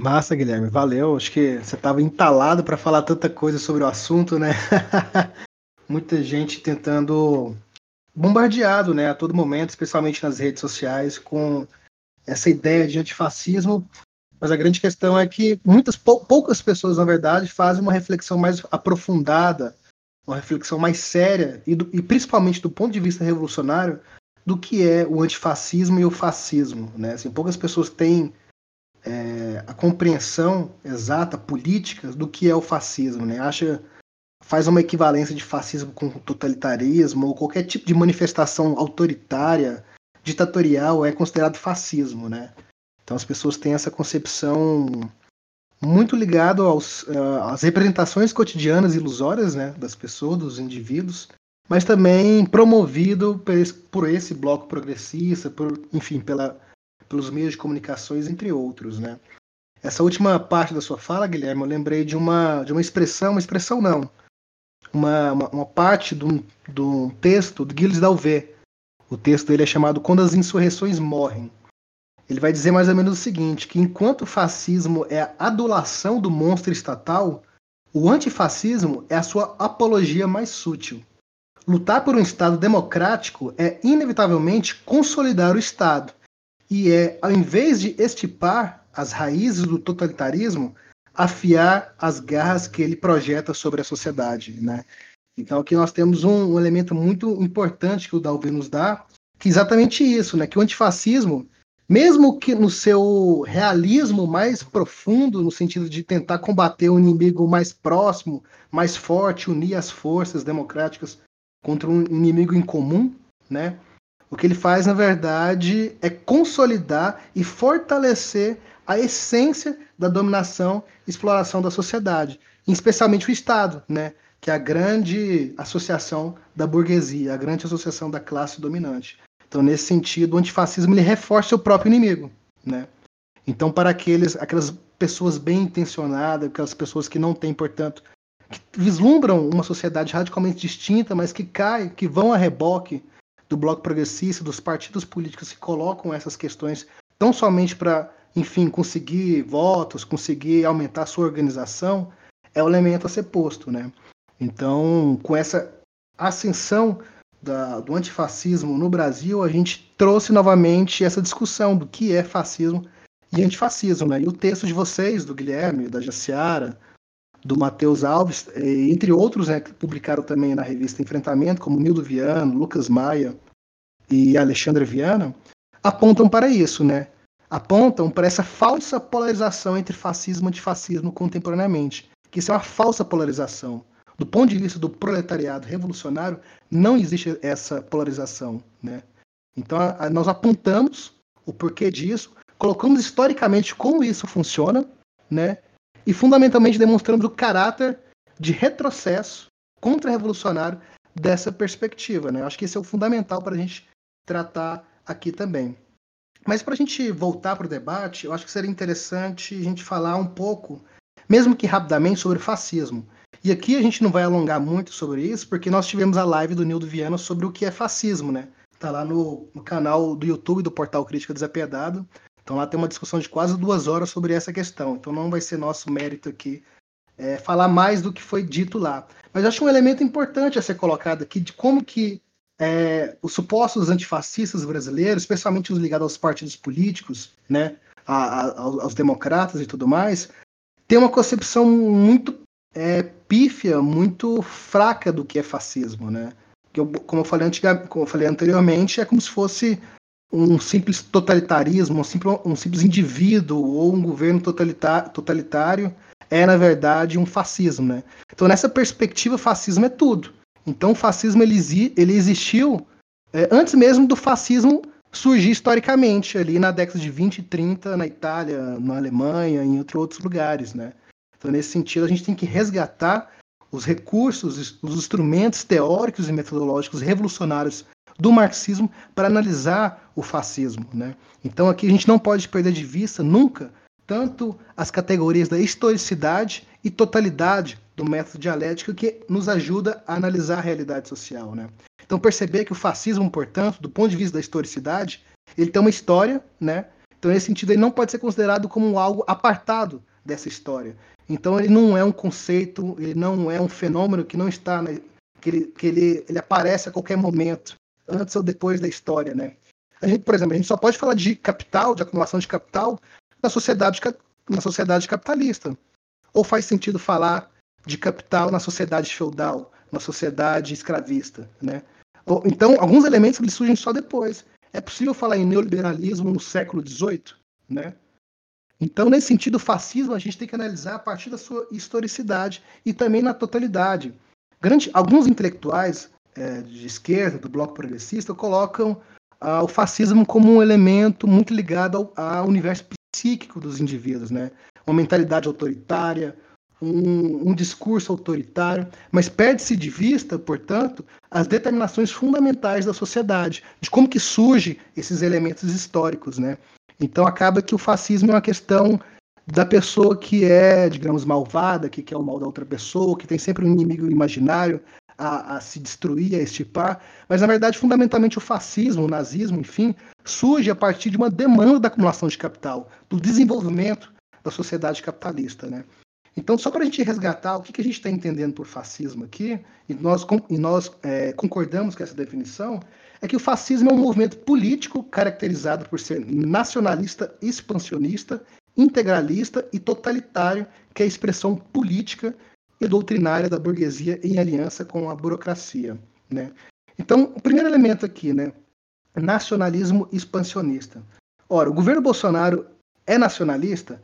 Massa, Guilherme, valeu. Acho que você estava entalado para falar tanta coisa sobre o assunto, né? Muita gente tentando bombardeado, né, a todo momento, especialmente nas redes sociais, com essa ideia de antifascismo. Mas a grande questão é que muitas poucas pessoas, na verdade, fazem uma reflexão mais aprofundada, uma reflexão mais séria e, do, e principalmente do ponto de vista revolucionário do que é o antifascismo e o fascismo, né? Assim, poucas pessoas têm é, a compreensão exata, política, do que é o fascismo. Né? Acha, faz uma equivalência de fascismo com totalitarismo ou qualquer tipo de manifestação autoritária, ditatorial, é considerado fascismo. Né? Então as pessoas têm essa concepção muito ligado aos, uh, às representações cotidianas ilusórias né, das pessoas, dos indivíduos, mas também promovido por esse, por esse bloco progressista, por, enfim, pela, pelos meios de comunicações, entre outros, né? Essa última parte da sua fala, Guilherme, eu lembrei de uma, de uma expressão, uma expressão não, uma, uma, uma parte de um, de um texto de Gilles Dalvé. O texto dele é chamado Quando as Insurreições Morrem. Ele vai dizer mais ou menos o seguinte, que enquanto o fascismo é a adulação do monstro estatal, o antifascismo é a sua apologia mais sutil. lutar por um Estado democrático é inevitavelmente consolidar o Estado. E é, ao invés de estipar as raízes do totalitarismo, afiar as garras que ele projeta sobre a sociedade. Né? Então aqui nós temos um, um elemento muito importante que o Dalvin nos dá, que é exatamente isso, né? que o antifascismo mesmo que no seu realismo mais profundo, no sentido de tentar combater o um inimigo mais próximo, mais forte, unir as forças democráticas contra um inimigo em comum, né? O que ele faz, na verdade, é consolidar e fortalecer a essência da dominação e exploração da sociedade, especialmente o Estado, né? que é a grande associação da burguesia, a grande associação da classe dominante. Então, nesse sentido, o antifascismo ele reforça o próprio inimigo, né? Então, para aqueles, aquelas pessoas bem intencionadas, aquelas pessoas que não têm, portanto, que vislumbram uma sociedade radicalmente distinta, mas que cai, que vão a reboque do bloco progressista, dos partidos políticos que colocam essas questões tão somente para, enfim, conseguir votos, conseguir aumentar a sua organização, é o elemento a ser posto, né? Então, com essa ascensão da, do antifascismo no Brasil, a gente trouxe novamente essa discussão do que é fascismo e antifascismo. Né? E o texto de vocês, do Guilherme, da Jaciara, do Matheus Alves, entre outros, né, que publicaram também na revista Enfrentamento, como Nildo Viano, Lucas Maia e Alexandre Viana, apontam para isso, né? Apontam para essa falsa polarização entre fascismo e antifascismo contemporaneamente, que isso é uma falsa polarização. Do ponto de vista do proletariado revolucionário, não existe essa polarização. Né? Então, a, a, nós apontamos o porquê disso, colocamos historicamente como isso funciona, né? e fundamentalmente demonstramos o caráter de retrocesso contra-revolucionário dessa perspectiva. Né? Acho que isso é o fundamental para a gente tratar aqui também. Mas para a gente voltar para o debate, eu acho que seria interessante a gente falar um pouco, mesmo que rapidamente, sobre fascismo. E aqui a gente não vai alongar muito sobre isso, porque nós tivemos a live do Nildo Viana sobre o que é fascismo, né? Tá lá no, no canal do YouTube do Portal Crítica Desapiedado. Então lá tem uma discussão de quase duas horas sobre essa questão. Então não vai ser nosso mérito aqui é, falar mais do que foi dito lá. Mas acho um elemento importante a ser colocado aqui de como que é, os supostos antifascistas brasileiros, especialmente os ligados aos partidos políticos, né, a, a, aos democratas e tudo mais, tem uma concepção muito é, pífia, muito fraca do que é fascismo, né? Que eu, como, eu falei antiga, como eu falei anteriormente, é como se fosse um simples totalitarismo, um simples, um simples indivíduo ou um governo totalitário, totalitário é, na verdade, um fascismo, né? Então, nessa perspectiva, fascismo é tudo. Então, o fascismo ele, ele existiu é, antes mesmo do fascismo surgir historicamente, ali na década de 20 e 30, na Itália, na Alemanha, em outros lugares, né? Então, nesse sentido, a gente tem que resgatar os recursos, os instrumentos teóricos e metodológicos revolucionários do marxismo para analisar o fascismo. Né? Então, aqui a gente não pode perder de vista nunca tanto as categorias da historicidade e totalidade do método dialético que nos ajuda a analisar a realidade social. Né? Então, perceber que o fascismo, portanto, do ponto de vista da historicidade, ele tem uma história, né? Então, nesse sentido, ele não pode ser considerado como algo apartado dessa história. Então ele não é um conceito, ele não é um fenômeno que não está, né, que, ele, que ele, ele aparece a qualquer momento, antes ou depois da história, né? A gente, por exemplo, a gente só pode falar de capital, de acumulação de capital, na sociedade, na sociedade capitalista. Ou faz sentido falar de capital na sociedade feudal, na sociedade escravista, né? Então, alguns elementos eles surgem só depois. É possível falar em neoliberalismo no século XVIII, né? Então, nesse sentido, o fascismo a gente tem que analisar a partir da sua historicidade e também na totalidade. Grande, alguns intelectuais é, de esquerda, do bloco progressista, colocam ah, o fascismo como um elemento muito ligado ao, ao, universo psíquico dos indivíduos, né? Uma mentalidade autoritária, um, um discurso autoritário, mas perde-se de vista, portanto, as determinações fundamentais da sociedade, de como que surgem esses elementos históricos, né? Então acaba que o fascismo é uma questão da pessoa que é, digamos, malvada, que quer o mal da outra pessoa, que tem sempre um inimigo imaginário a, a, se destruir, a estipar. Mas, na verdade, fundamentalmente, o fascismo, o nazismo, enfim, surge a partir de uma demanda da acumulação de capital, do desenvolvimento da sociedade capitalista. Né? Então, só para a gente resgatar o que, que a gente está entendendo por fascismo aqui, e nós, e nós é, concordamos com essa definição, é que o fascismo é um movimento político caracterizado por ser nacionalista, expansionista, integralista e totalitário, que é a expressão política e doutrinária da burguesia em aliança com a burocracia. Né? Então, o primeiro elemento aqui, né? nacionalismo expansionista. Ora, o governo Bolsonaro é nacionalista?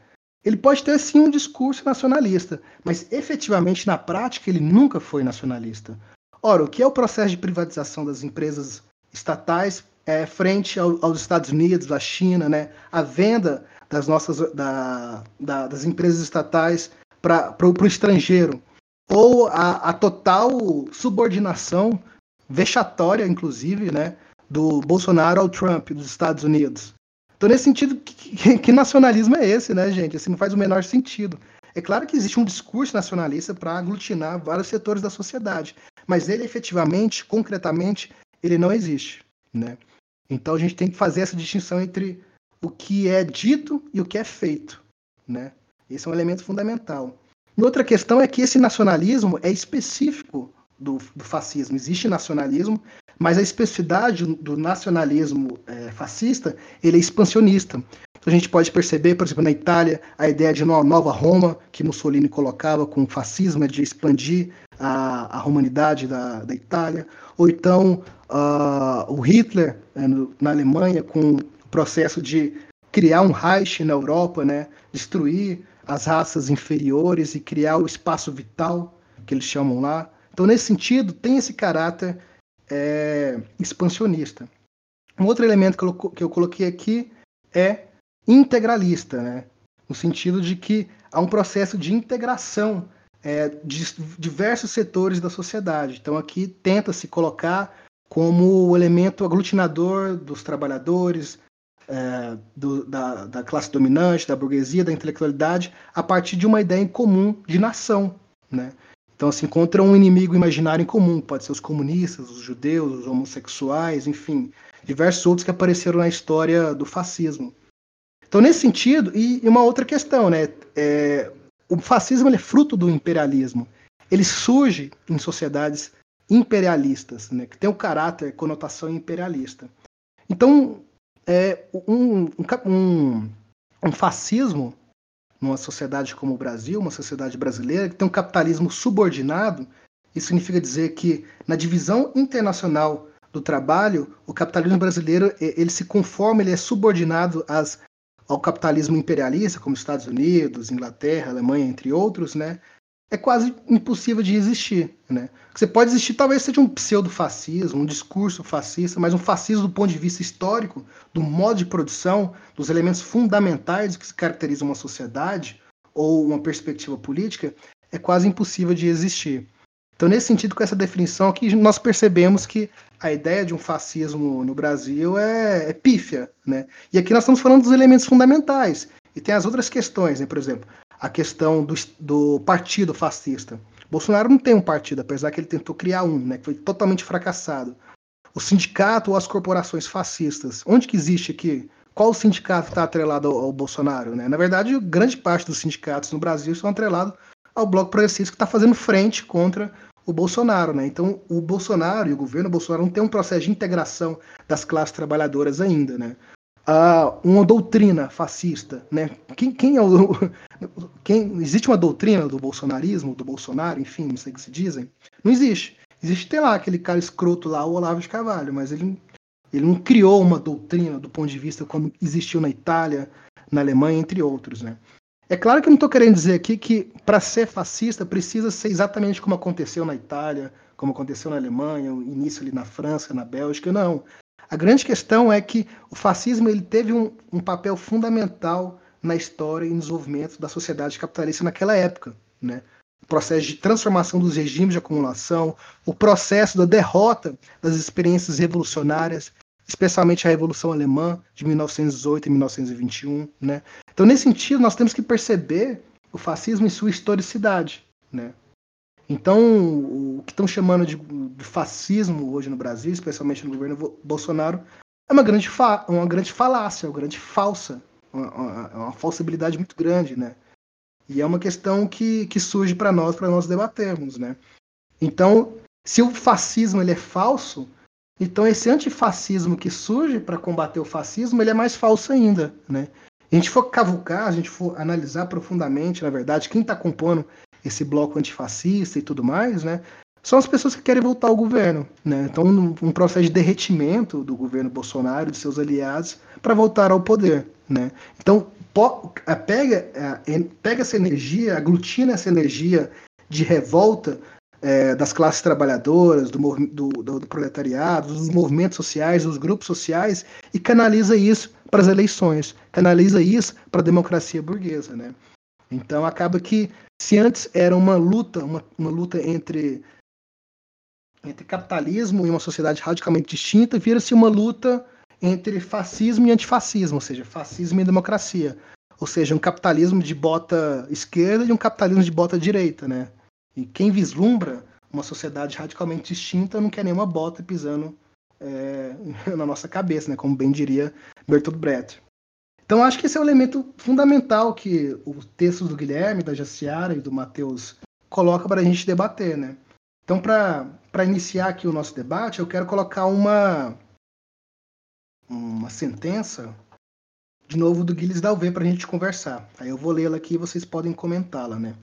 Ele pode ter sim um discurso nacionalista, mas efetivamente na prática ele nunca foi nacionalista. Ora, o que é o processo de privatização das empresas estatais é, frente ao, aos Estados Unidos, à China, né? a venda das nossas da, da, das empresas estatais para o estrangeiro, ou a, a total subordinação vexatória, inclusive, né, do Bolsonaro ao Trump dos Estados Unidos. Então, nesse sentido, que, que, nacionalismo é esse, né, gente? Assim, não faz o menor sentido. É claro que existe um discurso nacionalista para aglutinar vários setores da sociedade, mas ele efetivamente, concretamente, ele não existe, né? Então a gente tem que fazer essa distinção entre o que é dito e o que é feito, né? Esse é um elemento fundamental. E outra questão é que esse nacionalismo é específico do, do fascismo. Existe nacionalismo, mas a especificidade do nacionalismo é, fascista ele é expansionista. Então a gente pode perceber, por exemplo, na Itália, a ideia de uma nova Roma que Mussolini colocava com o fascismo, é de expandir a, a romanidade da, da Itália. Ou então uh, o Hitler né, no, na Alemanha com o processo de criar um Reich na Europa, né, destruir as raças inferiores e criar o espaço vital que eles chamam lá. Então, nesse sentido, tem esse caráter é, expansionista. Um outro elemento que eu, que eu coloquei aqui é integralista, né? no sentido de que há um processo de integração é, de diversos setores da sociedade. Então, aqui tenta-se colocar como o elemento aglutinador dos trabalhadores, é, do, da, da, classe dominante, da burguesia, da intelectualidade, a partir de uma ideia em comum de nação. Né? Então se encontra um inimigo imaginário em comum, pode ser os comunistas, os judeus, os homossexuais, enfim, diversos outros que apareceram na história do fascismo. Então nesse sentido, e, uma outra questão, né, é, o fascismo é fruto do imperialismo. Ele surge em sociedades imperialistas, né, que tem o caráter, conotação imperialista. Então, é, um, um, um fascismo numa sociedade como o Brasil, uma sociedade brasileira, que tem um capitalismo subordinado, isso significa dizer que na divisão internacional do trabalho, o capitalismo brasileiro ele se conforma, ele é subordinado às, ao capitalismo imperialista, como Estados Unidos, Inglaterra, Alemanha, entre outros, né? É quase impossível de existir. Né? Você pode existir, talvez seja um pseudo-fascismo, um discurso fascista, mas um fascismo do ponto de vista histórico, do modo de produção, dos elementos fundamentais que se caracterizam uma sociedade ou uma perspectiva política, é quase impossível de existir. Então, nesse sentido, com essa definição aqui, nós percebemos que a ideia de um fascismo no Brasil é, é pífia. Né? E aqui nós estamos falando dos elementos fundamentais. E tem as outras questões, né? por exemplo, a questão do, do partido fascista. Bolsonaro não tem um partido, apesar que ele tentou criar um, né, que foi totalmente fracassado. O sindicato ou as corporações fascistas, onde que existe aqui? Qual sindicato está atrelado ao, ao, Bolsonaro? Né? Na verdade, grande parte dos sindicatos no Brasil estão atrelados ao Bloco Progressista que está fazendo frente contra o Bolsonaro. Né? Então, o Bolsonaro e o governo Bolsonaro não tem um processo de integração das classes trabalhadoras ainda. Né? Uh, uma doutrina fascista, né? Quem, quem é o quem existe uma doutrina do bolsonarismo, do Bolsonaro, enfim, não sei o que se dizem? Não existe. Existe tem lá aquele cara escroto lá, o Olavo de Carvalho, mas ele ele não criou uma doutrina do ponto de vista como existiu na Itália, na Alemanha, entre outros, né? É claro que eu não estou querendo dizer aqui que para ser fascista precisa ser exatamente como aconteceu na Itália, como aconteceu na Alemanha, o início ali na França, na Bélgica, não. A grande questão é que o fascismo ele teve um, um papel fundamental na história e no desenvolvimento da sociedade capitalista naquela época. Né? O processo de transformação dos regimes de acumulação, o processo da derrota das experiências revolucionárias, especialmente a Revolução Alemã de 1918 e 1921. Né? Então, nesse sentido, nós temos que perceber o fascismo em sua historicidade. Né? Então, o que estão chamando de, de, fascismo hoje no Brasil, especialmente no governo Bolsonaro, é uma grande, uma grande falácia, uma grande falsa, uma, uma, uma falsibilidade muito grande, né? E é uma questão que, que surge para nós, para nós debatermos, né? Então, se o fascismo ele é falso, então esse antifascismo que surge para combater o fascismo, ele é mais falso ainda, né? A gente for cavucar, a gente for analisar profundamente, na verdade, quem está compondo esse bloco antifascista e tudo mais, né? São as pessoas que querem voltar ao governo, né? Então, um, processo de derretimento do governo Bolsonaro e de seus aliados para voltar ao poder, né? Então, pega, pega essa energia, aglutina essa energia de revolta é, das classes trabalhadoras, do, do, do, proletariado, dos movimentos sociais, dos grupos sociais, e canaliza isso para as eleições, canaliza isso para a democracia burguesa. Né? Então acaba que, se antes era uma luta, uma, uma luta entre, entre capitalismo e uma sociedade radicalmente distinta, vira-se uma luta entre fascismo e antifascismo, ou seja, fascismo e democracia. Ou seja, um capitalismo de bota esquerda e um capitalismo de bota direita, né? E quem vislumbra uma sociedade radicalmente distinta não quer nenhuma bota pisando é, na nossa cabeça, né? Como bem diria Bertolt Brecht. Então acho que esse é um elemento fundamental que o texto do Guilherme, da Jaciara e do Matheus coloca para a gente debater, né? Então para iniciar aqui o nosso debate, eu quero colocar uma uma sentença de novo do Gilles Dalvé para a gente conversar. Aí eu vou lê-la aqui e vocês podem comentá-la, né?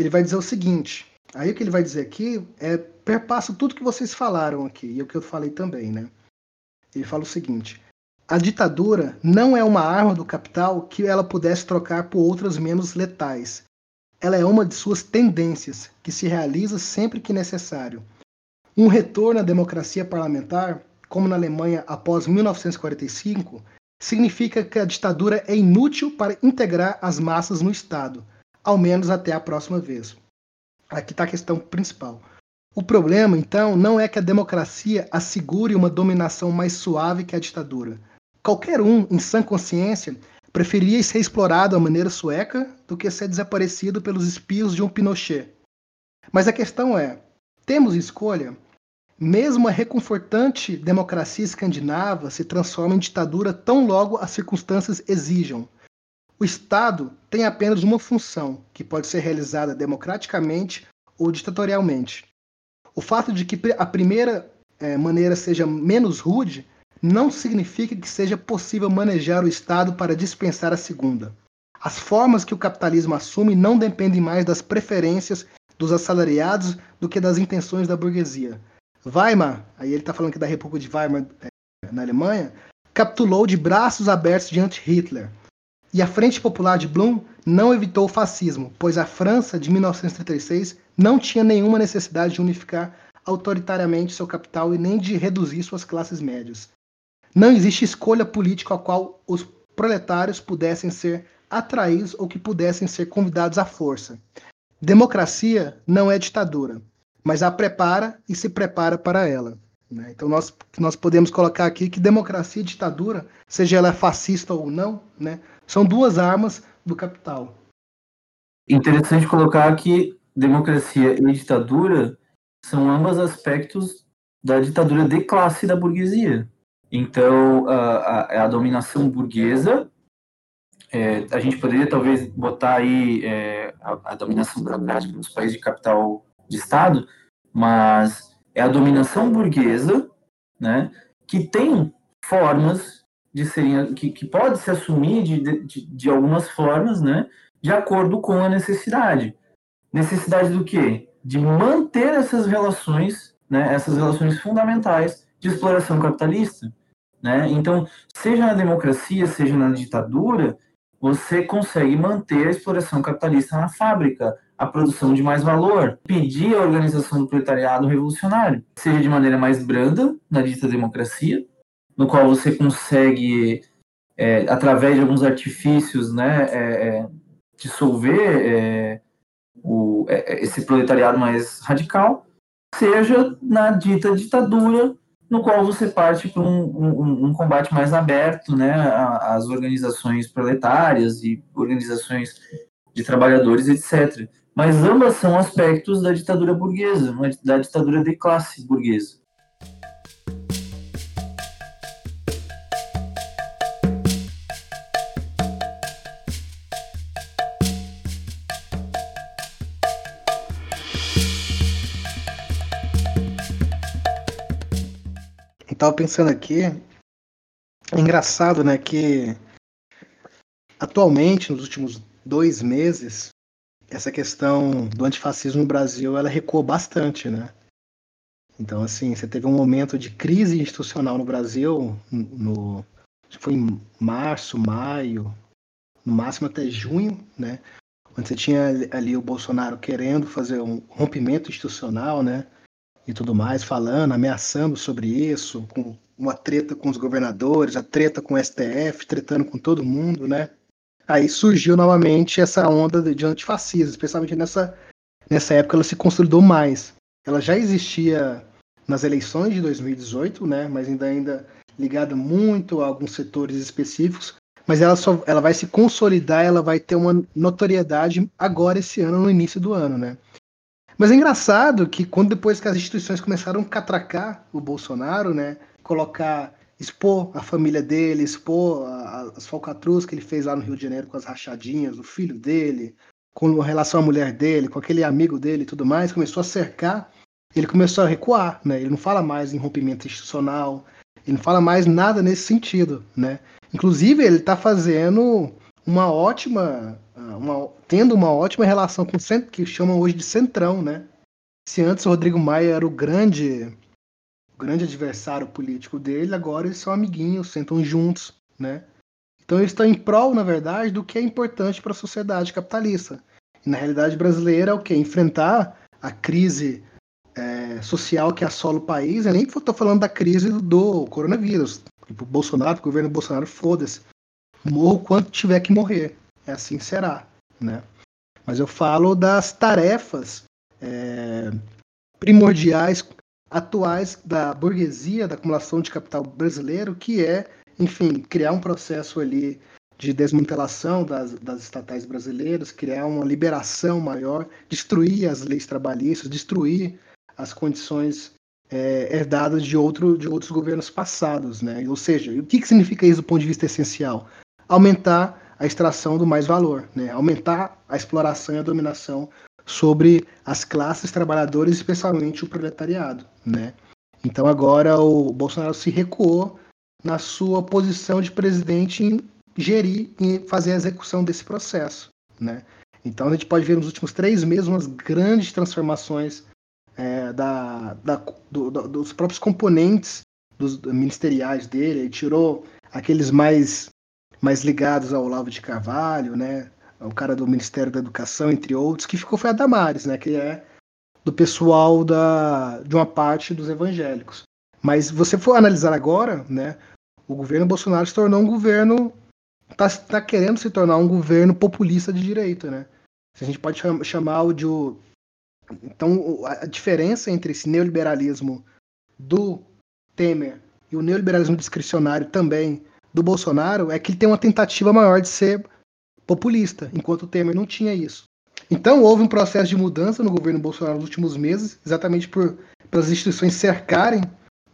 ele vai dizer o seguinte. Aí o que ele vai dizer aqui é perpassa tudo que vocês falaram aqui e o que eu falei também, né? Ele fala o seguinte: a ditadura não é uma arma do capital que ela pudesse trocar por outras menos letais. Ela é uma de suas tendências, que se realiza sempre que necessário. Um retorno à democracia parlamentar, como na Alemanha após 1945, significa que a ditadura é inútil para integrar as massas no Estado, ao menos até a próxima vez. Aqui está a questão principal. O problema, então, não é que a democracia assegure uma dominação mais suave que a ditadura. Qualquer um, em sã consciência, preferia ser explorado à maneira sueca do que ser desaparecido pelos espios de um Pinochet. Mas a questão é: temos escolha? Mesmo a reconfortante democracia escandinava se transforma em ditadura tão logo as circunstâncias exijam. O Estado tem apenas uma função, que pode ser realizada democraticamente ou ditatorialmente. O fato de que a primeira é, maneira seja menos rude não significa que seja possível manejar o Estado para dispensar a segunda. As formas que o capitalismo assume não dependem mais das preferências dos assalariados do que das intenções da burguesia. Weimar, aí ele está falando aqui da República de Weimar é, na Alemanha, capitulou de braços abertos diante Hitler. E a Frente Popular de Blum não evitou o fascismo, pois a França de 1936 não tinha nenhuma necessidade de unificar autoritariamente seu capital e nem de reduzir suas classes médias. Não existe escolha política a qual os proletários pudessem ser atraídos ou que pudessem ser convidados à força. Democracia não é ditadura, mas a prepara e se prepara para ela. Né? Então nós, nós podemos colocar aqui que democracia e ditadura, seja ela fascista ou não, né, são duas armas do capital. Interessante colocar que democracia e ditadura são ambos aspectos da ditadura de classe da burguesia. Então, a, a, a dominação burguesa, é, a gente poderia talvez botar aí é, a, a, dominação burocrática dos países de capital de Estado, mas é a dominação burguesa né, que tem formas de serem que, que pode se assumir de, de, de algumas formas, né, de acordo com a necessidade. Necessidade do quê? De manter essas relações, né, essas relações fundamentais de exploração capitalista. Né? Então, seja na democracia, seja na ditadura, você consegue manter a exploração capitalista na fábrica, a produção de mais valor, pedir a organização do proletariado revolucionário, seja de maneira mais branda, na dita democracia, no qual você consegue, é, através de alguns artifícios, né, é, é dissolver é, o, é, esse proletariado mais radical, seja na dita ditadura, no qual você parte para um, um, um, combate mais aberto né, às organizações proletárias e organizações de trabalhadores, etc. Mas ambas são aspectos da ditadura burguesa, da ditadura de classe burguesa. Tava pensando aqui, é engraçado, né, que atualmente, nos últimos dois meses, essa questão do antifascismo no Brasil, ela recuou bastante, né? Então, assim, você teve um momento de crise institucional no Brasil, no, foi em março, maio, no máximo até junho, né? Onde você tinha ali o Bolsonaro querendo fazer um rompimento institucional, né? E tudo mais, falando, ameaçando sobre isso, com uma treta com os governadores, a treta com o STF, tretando com todo mundo, né? Aí surgiu novamente essa onda de antifascismo, especialmente nessa, nessa época ela se consolidou mais. Ela já existia nas eleições de 2018, né? Mas ainda ainda ligada muito a alguns setores específicos, mas ela só ela vai se consolidar, ela vai ter uma notoriedade agora esse ano, no início do ano, né? Mas é engraçado que quando depois que as instituições começaram a catracar o Bolsonaro, né, colocar, expor a família dele, expor as falcatruas que ele fez lá no Rio de Janeiro com as rachadinhas, o filho dele, com relação à mulher dele, com aquele amigo dele e tudo mais, começou a cercar, ele começou a recuar, né? Ele não fala mais em rompimento institucional, ele não fala mais nada nesse sentido, né? Inclusive, ele está fazendo uma ótima, uma, tendo uma ótima relação com o que chamam hoje de centrão, né? Se antes o Rodrigo Maia era o grande, grande adversário político dele, agora eles são amiguinhos, sentam juntos, né? Então eles estão em prol, na verdade, do que é importante para a sociedade capitalista. E na realidade brasileira é o que? Enfrentar a crise é, social que assola o país, eu nem estou falando da crise do coronavírus. Tipo, Bolsonaro, o governo Bolsonaro, foda-se. Morro quanto tiver que morrer. É assim será, né? Mas eu falo das tarefas é, primordiais, atuais da burguesia, da acumulação de capital brasileiro, que é, enfim, criar um processo ali de desmantelação das, das estatais brasileiras, criar uma liberação maior, destruir as leis trabalhistas, destruir as condições é, herdadas de, outro, de outros governos passados. Né? Ou seja, o que, que significa isso do ponto de vista essencial? Aumentar a extração do mais valor, né? aumentar a exploração e a dominação sobre as classes trabalhadoras, especialmente o proletariado. Né? Então agora o Bolsonaro se recuou na sua posição de presidente em gerir e fazer a execução desse processo. Né? Então a gente pode ver nos últimos três meses umas grandes transformações é, da, da do, do, dos próprios componentes dos ministeriais dele, ele tirou aqueles mais, mais ligados ao Olavo de Carvalho, né? O cara do Ministério da Educação, entre outros, que ficou foi a Damares, né? Que é do pessoal da, de uma parte dos evangélicos. Mas você for analisar agora, né? O governo Bolsonaro se tornou um governo está tá querendo se tornar um governo populista de direita, né? A gente pode chamar de então, a diferença entre esse neoliberalismo do Temer e o neoliberalismo discricionário também do Bolsonaro é que ele tem uma tentativa maior de ser populista, enquanto o Temer não tinha isso. Então, houve um processo de mudança no governo Bolsonaro nos últimos meses, exatamente por as instituições cercarem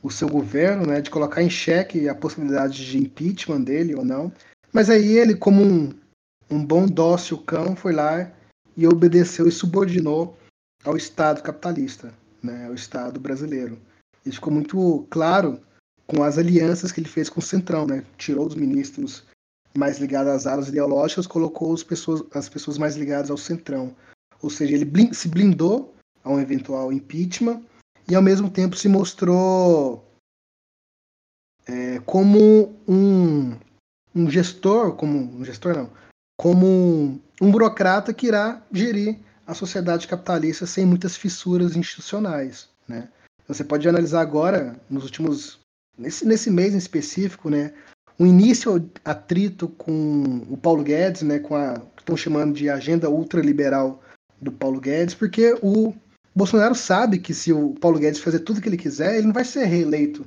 o seu governo, né, de colocar em xeque a possibilidade de impeachment dele ou não. Mas aí ele, como um, um bom dócil cão, foi lá e obedeceu e subordinou ao Estado capitalista, né, ao Estado brasileiro. Isso ficou muito claro com as alianças que ele fez com o Centrão, né? Tirou os ministros mais ligados às alas ideológicas, colocou as pessoas, as pessoas mais ligadas ao Centrão. Ou seja, ele blind, se blindou a um eventual impeachment e ao mesmo tempo se mostrou é, como um, um gestor, como um gestor não, como um, um burocrata que irá gerir a sociedade capitalista sem muitas fissuras institucionais, né? Você pode analisar agora, nos últimos, nesse, nesse mês em específico, né, um início atrito com o Paulo Guedes, né, com a que estão chamando de agenda ultraliberal do Paulo Guedes, porque o Bolsonaro sabe que se o Paulo Guedes fazer tudo que ele quiser, ele não vai ser reeleito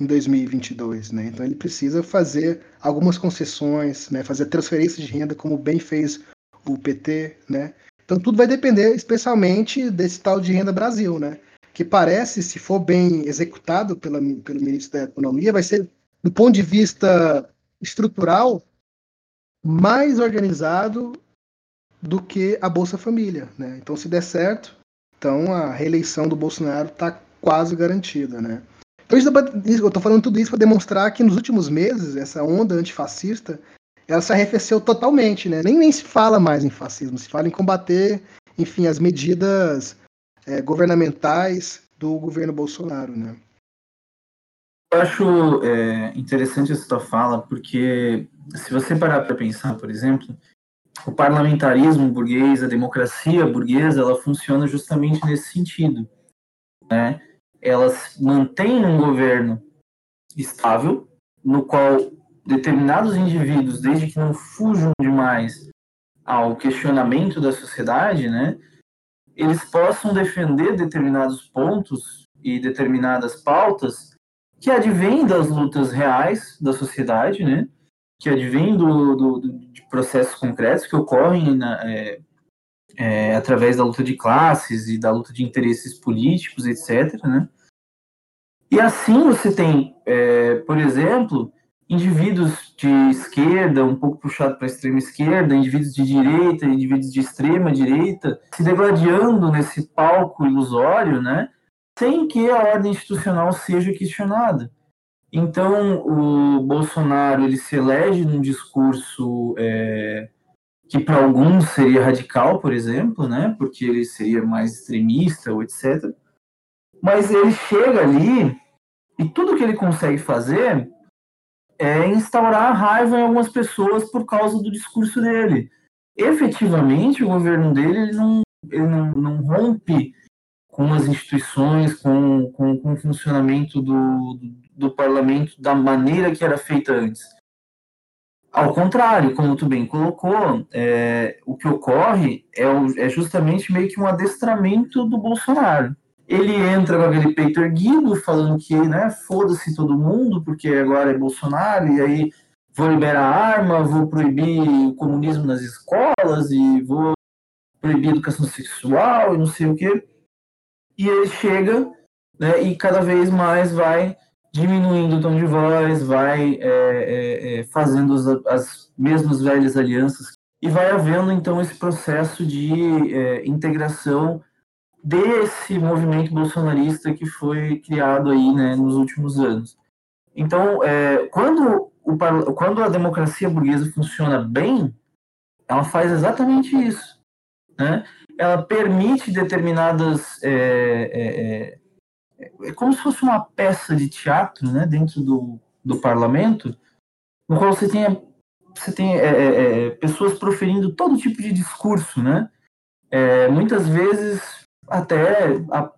em 2022, né? Então ele precisa fazer algumas concessões, né, fazer transferência de renda como bem fez o PT, né? Então tudo vai depender especialmente desse tal de renda Brasil, né? Que parece, se for bem executado pela, pelo ministro da Economia, vai ser, do ponto de vista estrutural, mais organizado do que a Bolsa Família, né? Então se der certo, então a reeleição do Bolsonaro está quase garantida, né? eu estou falando tudo isso para demonstrar que nos últimos meses, essa onda antifascista, ela se arrefeceu totalmente, né? Nem, nem se fala mais em fascismo, se fala em combater, enfim, as medidas é, governamentais do governo Bolsonaro, né? Eu acho é, interessante essa tua fala, porque se você parar para pensar, por exemplo, o parlamentarismo burguês, a democracia burguesa, ela funciona justamente nesse sentido. Né? Elas mantêm um governo estável, no qual determinados indivíduos, desde que não fujam demais ao questionamento da sociedade, né, eles possam defender determinados pontos e determinadas pautas que advêm das lutas reais da sociedade, né? Que advêm do, do, do de processos concretos que ocorrem na, é, é, através da luta de classes e da luta de interesses políticos, etc. Né? E assim você tem, é, por exemplo, indivíduos de esquerda, um pouco puxado para a extrema esquerda, indivíduos de direita, indivíduos de extrema direita, se degladiando nesse palco ilusório, né? sem que a ordem institucional seja questionada. Então, o Bolsonaro ele se elege num discurso é, que para alguns seria radical, por exemplo, né, porque ele seria mais extremista ou etc. Mas ele chega ali e tudo que ele consegue fazer é instaurar raiva em algumas pessoas por causa do discurso dele. Efetivamente, o governo dele ele não, ele não, não rompe com as instituições, com, com, com o funcionamento do, do, do, parlamento da maneira que era feita antes. Ao contrário, como tu bem colocou, é, o que ocorre é, é justamente meio que um adestramento do Bolsonaro. Ele entra com aquele peito erguido, falando que né, foda-se todo mundo, porque agora é Bolsonaro, e aí vou liberar arma, vou proibir o comunismo nas escolas, e vou proibir educação sexual, e não sei o quê. E ele chega né, e cada vez mais vai diminuindo o tom de voz, vai é, é, é, fazendo as, as, mesmas velhas alianças. E vai havendo então esse processo de é, integração desse movimento bolsonarista que foi criado aí né, nos últimos anos. Então, é, quando, o, quando a democracia burguesa funciona bem, ela faz exatamente isso. Né? ela permite determinadas. É, é, é, é, como se fosse uma peça de teatro né, dentro do, do parlamento, no qual você tem, você tem é, é, pessoas proferindo todo tipo de discurso, né? muitas vezes até a,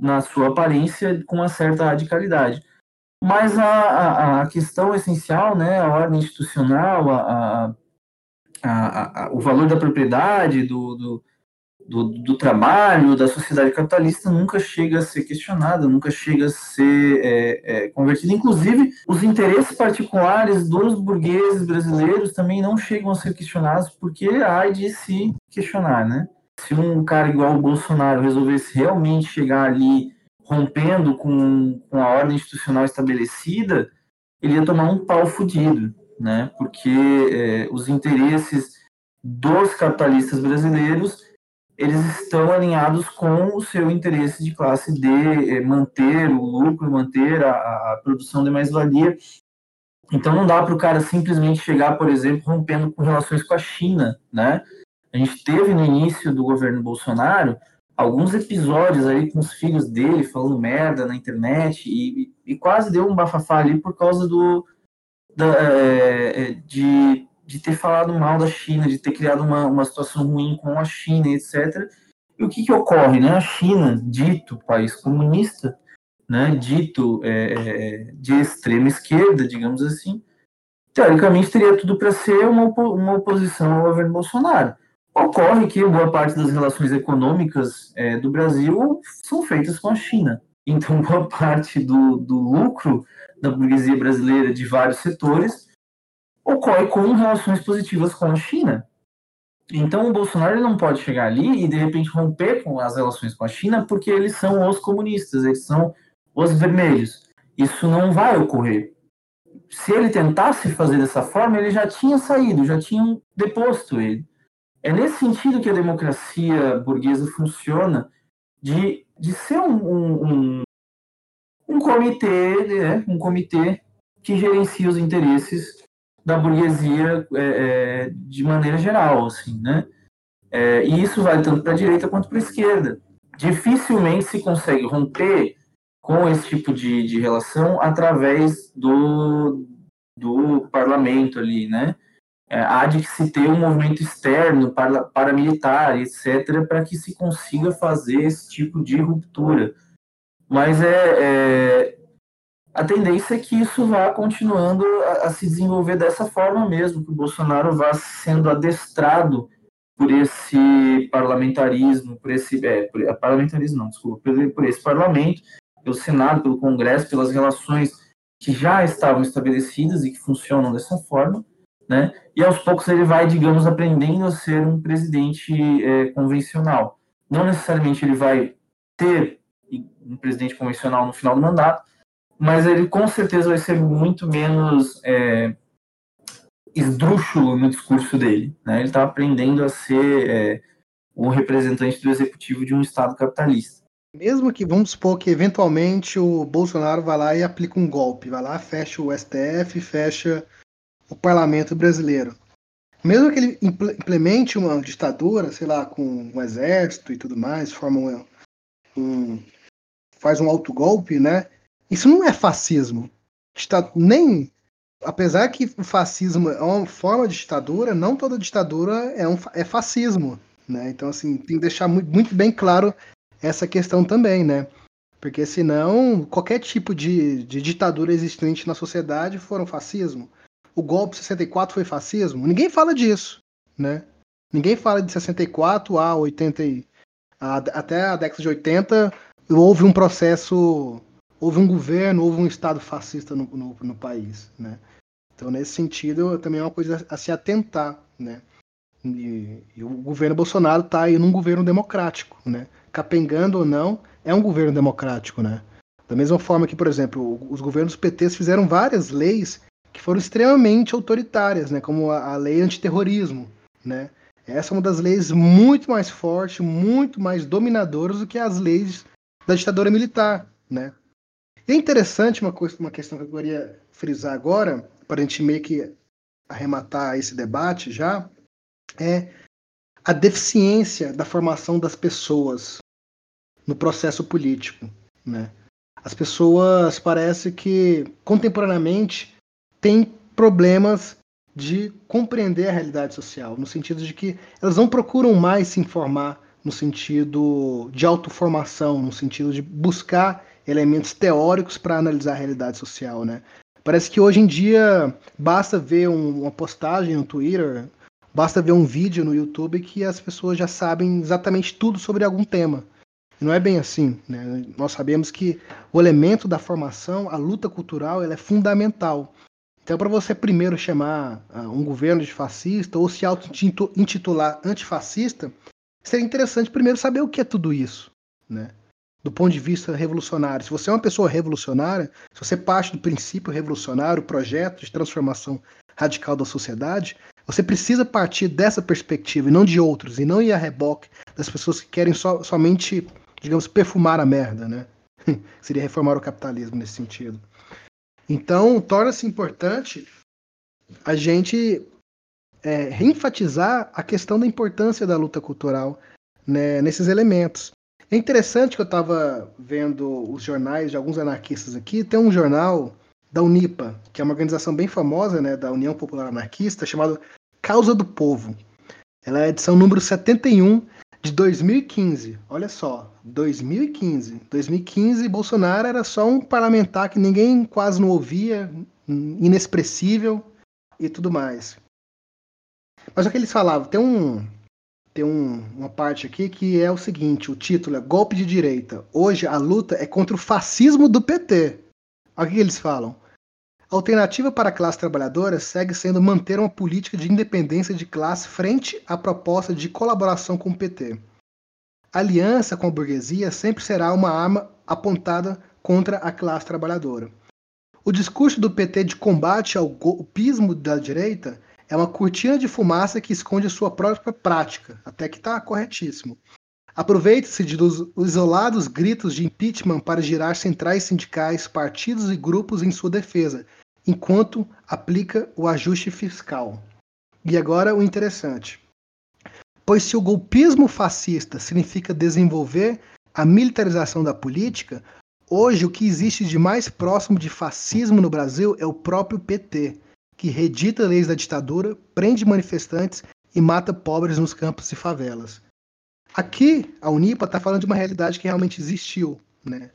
na sua aparência com uma certa radicalidade. Mas a, a, a questão essencial, né, a ordem institucional, a, a, o valor da propriedade, do, do, do, do, trabalho, da sociedade capitalista, nunca chega a ser questionada, nunca chega a ser é, é, convertida. Inclusive, os interesses particulares dos burgueses brasileiros também não chegam a ser questionados, porque há de se questionar, né? Se um cara igual o Bolsonaro resolvesse realmente chegar ali rompendo com, com a ordem institucional estabelecida, ele ia tomar um pau fudido, né? Porque é, os interesses dos capitalistas brasileiros eles estão alinhados com o seu interesse de classe de eh, manter o lucro, manter a, a produção de mais-valia. Então não dá para o cara simplesmente chegar, por exemplo, rompendo com relações com a China, né? A gente teve no início do governo Bolsonaro alguns episódios aí com os filhos dele falando merda na internet e, e quase deu um bafafá ali por causa do da, é, de de ter falado mal da China, de ter criado uma, uma situação ruim com a China, etc. E o que, que ocorre? Né? A China, dito país comunista, né, dito é, é de extrema esquerda, digamos assim, teoricamente teria tudo para ser uma, uma oposição ao governo Bolsonaro. Ocorre que boa parte das relações econômicas é, do Brasil são feitas com a China. Então, boa parte do, do lucro da burguesia brasileira de vários setores ocorre com relações positivas com a China. Então o Bolsonaro não pode chegar ali e de repente romper com as relações com a China porque eles são os comunistas, eles são os vermelhos. Isso não vai ocorrer. Se ele tentasse fazer dessa forma, ele já tinha saído, já tinham deposto ele. É nesse sentido que a democracia burguesa funciona, de, de ser um, um, um comitê, né, um comitê que gerencia os interesses da burguesia é, é, de maneira geral, assim, né? É, e isso vale tanto para a direita quanto para a esquerda. Dificilmente se consegue romper com esse tipo de, de relação através do, do parlamento ali, né? É, há de se ter um movimento externo, para, paramilitar, etc., para que se consiga fazer esse tipo de ruptura. Mas é, é, a tendência é que isso vá continuando a, a, se desenvolver dessa forma mesmo, que o Bolsonaro vá sendo adestrado por esse parlamentarismo, por esse é, por, é, parlamentarismo não, desculpa, por, por esse parlamento, pelo Senado, pelo Congresso, pelas relações que já estavam estabelecidas e que funcionam dessa forma, né? E aos poucos ele vai, digamos, aprendendo a ser um presidente é, convencional. Não necessariamente ele vai ter um presidente convencional no final do mandato, mas ele com certeza vai ser muito menos é, esdrúxulo no discurso dele. Né? Ele está aprendendo a ser é, o representante do executivo de um Estado capitalista. Mesmo que, vamos supor que eventualmente o Bolsonaro vá lá e aplica um golpe, vai lá, fecha o STF, fecha o parlamento brasileiro. Mesmo que ele implemente uma ditadura, sei lá, com um exército e tudo mais, forma um, um faz um autogolpe, né? Isso não é fascismo. Nem apesar que o fascismo é uma forma de ditadura, não toda ditadura é, um, é fascismo, né? Então assim tem que deixar muito, muito bem claro essa questão também, né? Porque senão qualquer tipo de, de ditadura existente na sociedade for um fascismo. O golpe de 64 foi fascismo? Ninguém fala disso, né? Ninguém fala de 64 a 80 a, até a década de 80 houve um processo, houve um governo, houve um estado fascista no, no, no país, né? Então nesse sentido também é uma coisa a se atentar, né? E, e o governo Bolsonaro está aí num governo democrático, né? capengando ou não, é um governo democrático, né? Da mesma forma que, por exemplo, os governos PTs fizeram várias leis foram extremamente autoritárias, né? Como a, a lei antiterrorismo, né? Essa é uma das leis muito mais fortes, muito mais dominadoras do que as leis da ditadura militar, né? E é interessante uma, coisa, uma questão que eu queria frisar agora, para a gente meio que arrematar esse debate já, é a deficiência da formação das pessoas no processo político, né? As pessoas parece que contemporaneamente têm problemas de compreender a realidade social, no sentido de que elas não procuram mais se informar no sentido de autoformação, no sentido de buscar elementos teóricos para analisar a realidade social, né? Parece que hoje em dia basta ver um, uma postagem no Twitter, Basta ver um vídeo no YouTube que as pessoas já sabem exatamente tudo sobre algum tema. Não é bem assim. Né? Nós sabemos que o elemento da formação, a luta cultural, ela é fundamental. Então, para você primeiro chamar uh, um governo de fascista ou se auto-intitular antifascista, seria interessante primeiro saber o que é tudo isso. Né? Do ponto de vista revolucionário. Se você é uma pessoa revolucionária, se você parte do princípio revolucionário, projeto de transformação radical da sociedade, você precisa partir dessa perspectiva e não de outros, e não ir a reboque das pessoas que querem so, somente, digamos, perfumar a merda, né? Seria reformar o capitalismo nesse sentido. Então, torna-se importante a gente é, reenfatizar a questão da importância da luta cultural né, nesses elementos. É interessante que eu estava vendo os jornais de alguns anarquistas aqui. Tem um jornal da Unipa, que é uma organização bem famosa, né, da União Popular Anarquista, chamado Causa do Povo. Ela é a edição número 71 de 2015. Olha só, 2015. 2015, Bolsonaro era só um parlamentar que ninguém quase não ouvia, inexpressível e tudo mais. Mas o que eles falavam, tem um tem um, uma parte aqui que é o seguinte, o título é Golpe de Direita. Hoje a luta é contra o fascismo do PT. Olha o que eles falam. A alternativa para a classe trabalhadora segue sendo manter uma política de independência de classe frente à proposta de colaboração com o PT. A aliança com a burguesia sempre será uma arma apontada contra a classe trabalhadora. O discurso do PT de combate ao golpismo da direita é uma cortina de fumaça que esconde sua própria prática, até que está corretíssimo. Aproveita-se dos isolados gritos de impeachment para girar centrais sindicais, partidos e grupos em sua defesa, enquanto aplica o ajuste fiscal. E agora o interessante. Pois se o golpismo fascista significa desenvolver a militarização da política, hoje o que existe de mais próximo de fascismo no Brasil é o próprio PT, que redita leis da ditadura, prende manifestantes e mata pobres nos campos e favelas. Aqui, a Unipa está falando de uma realidade que realmente existiu, né?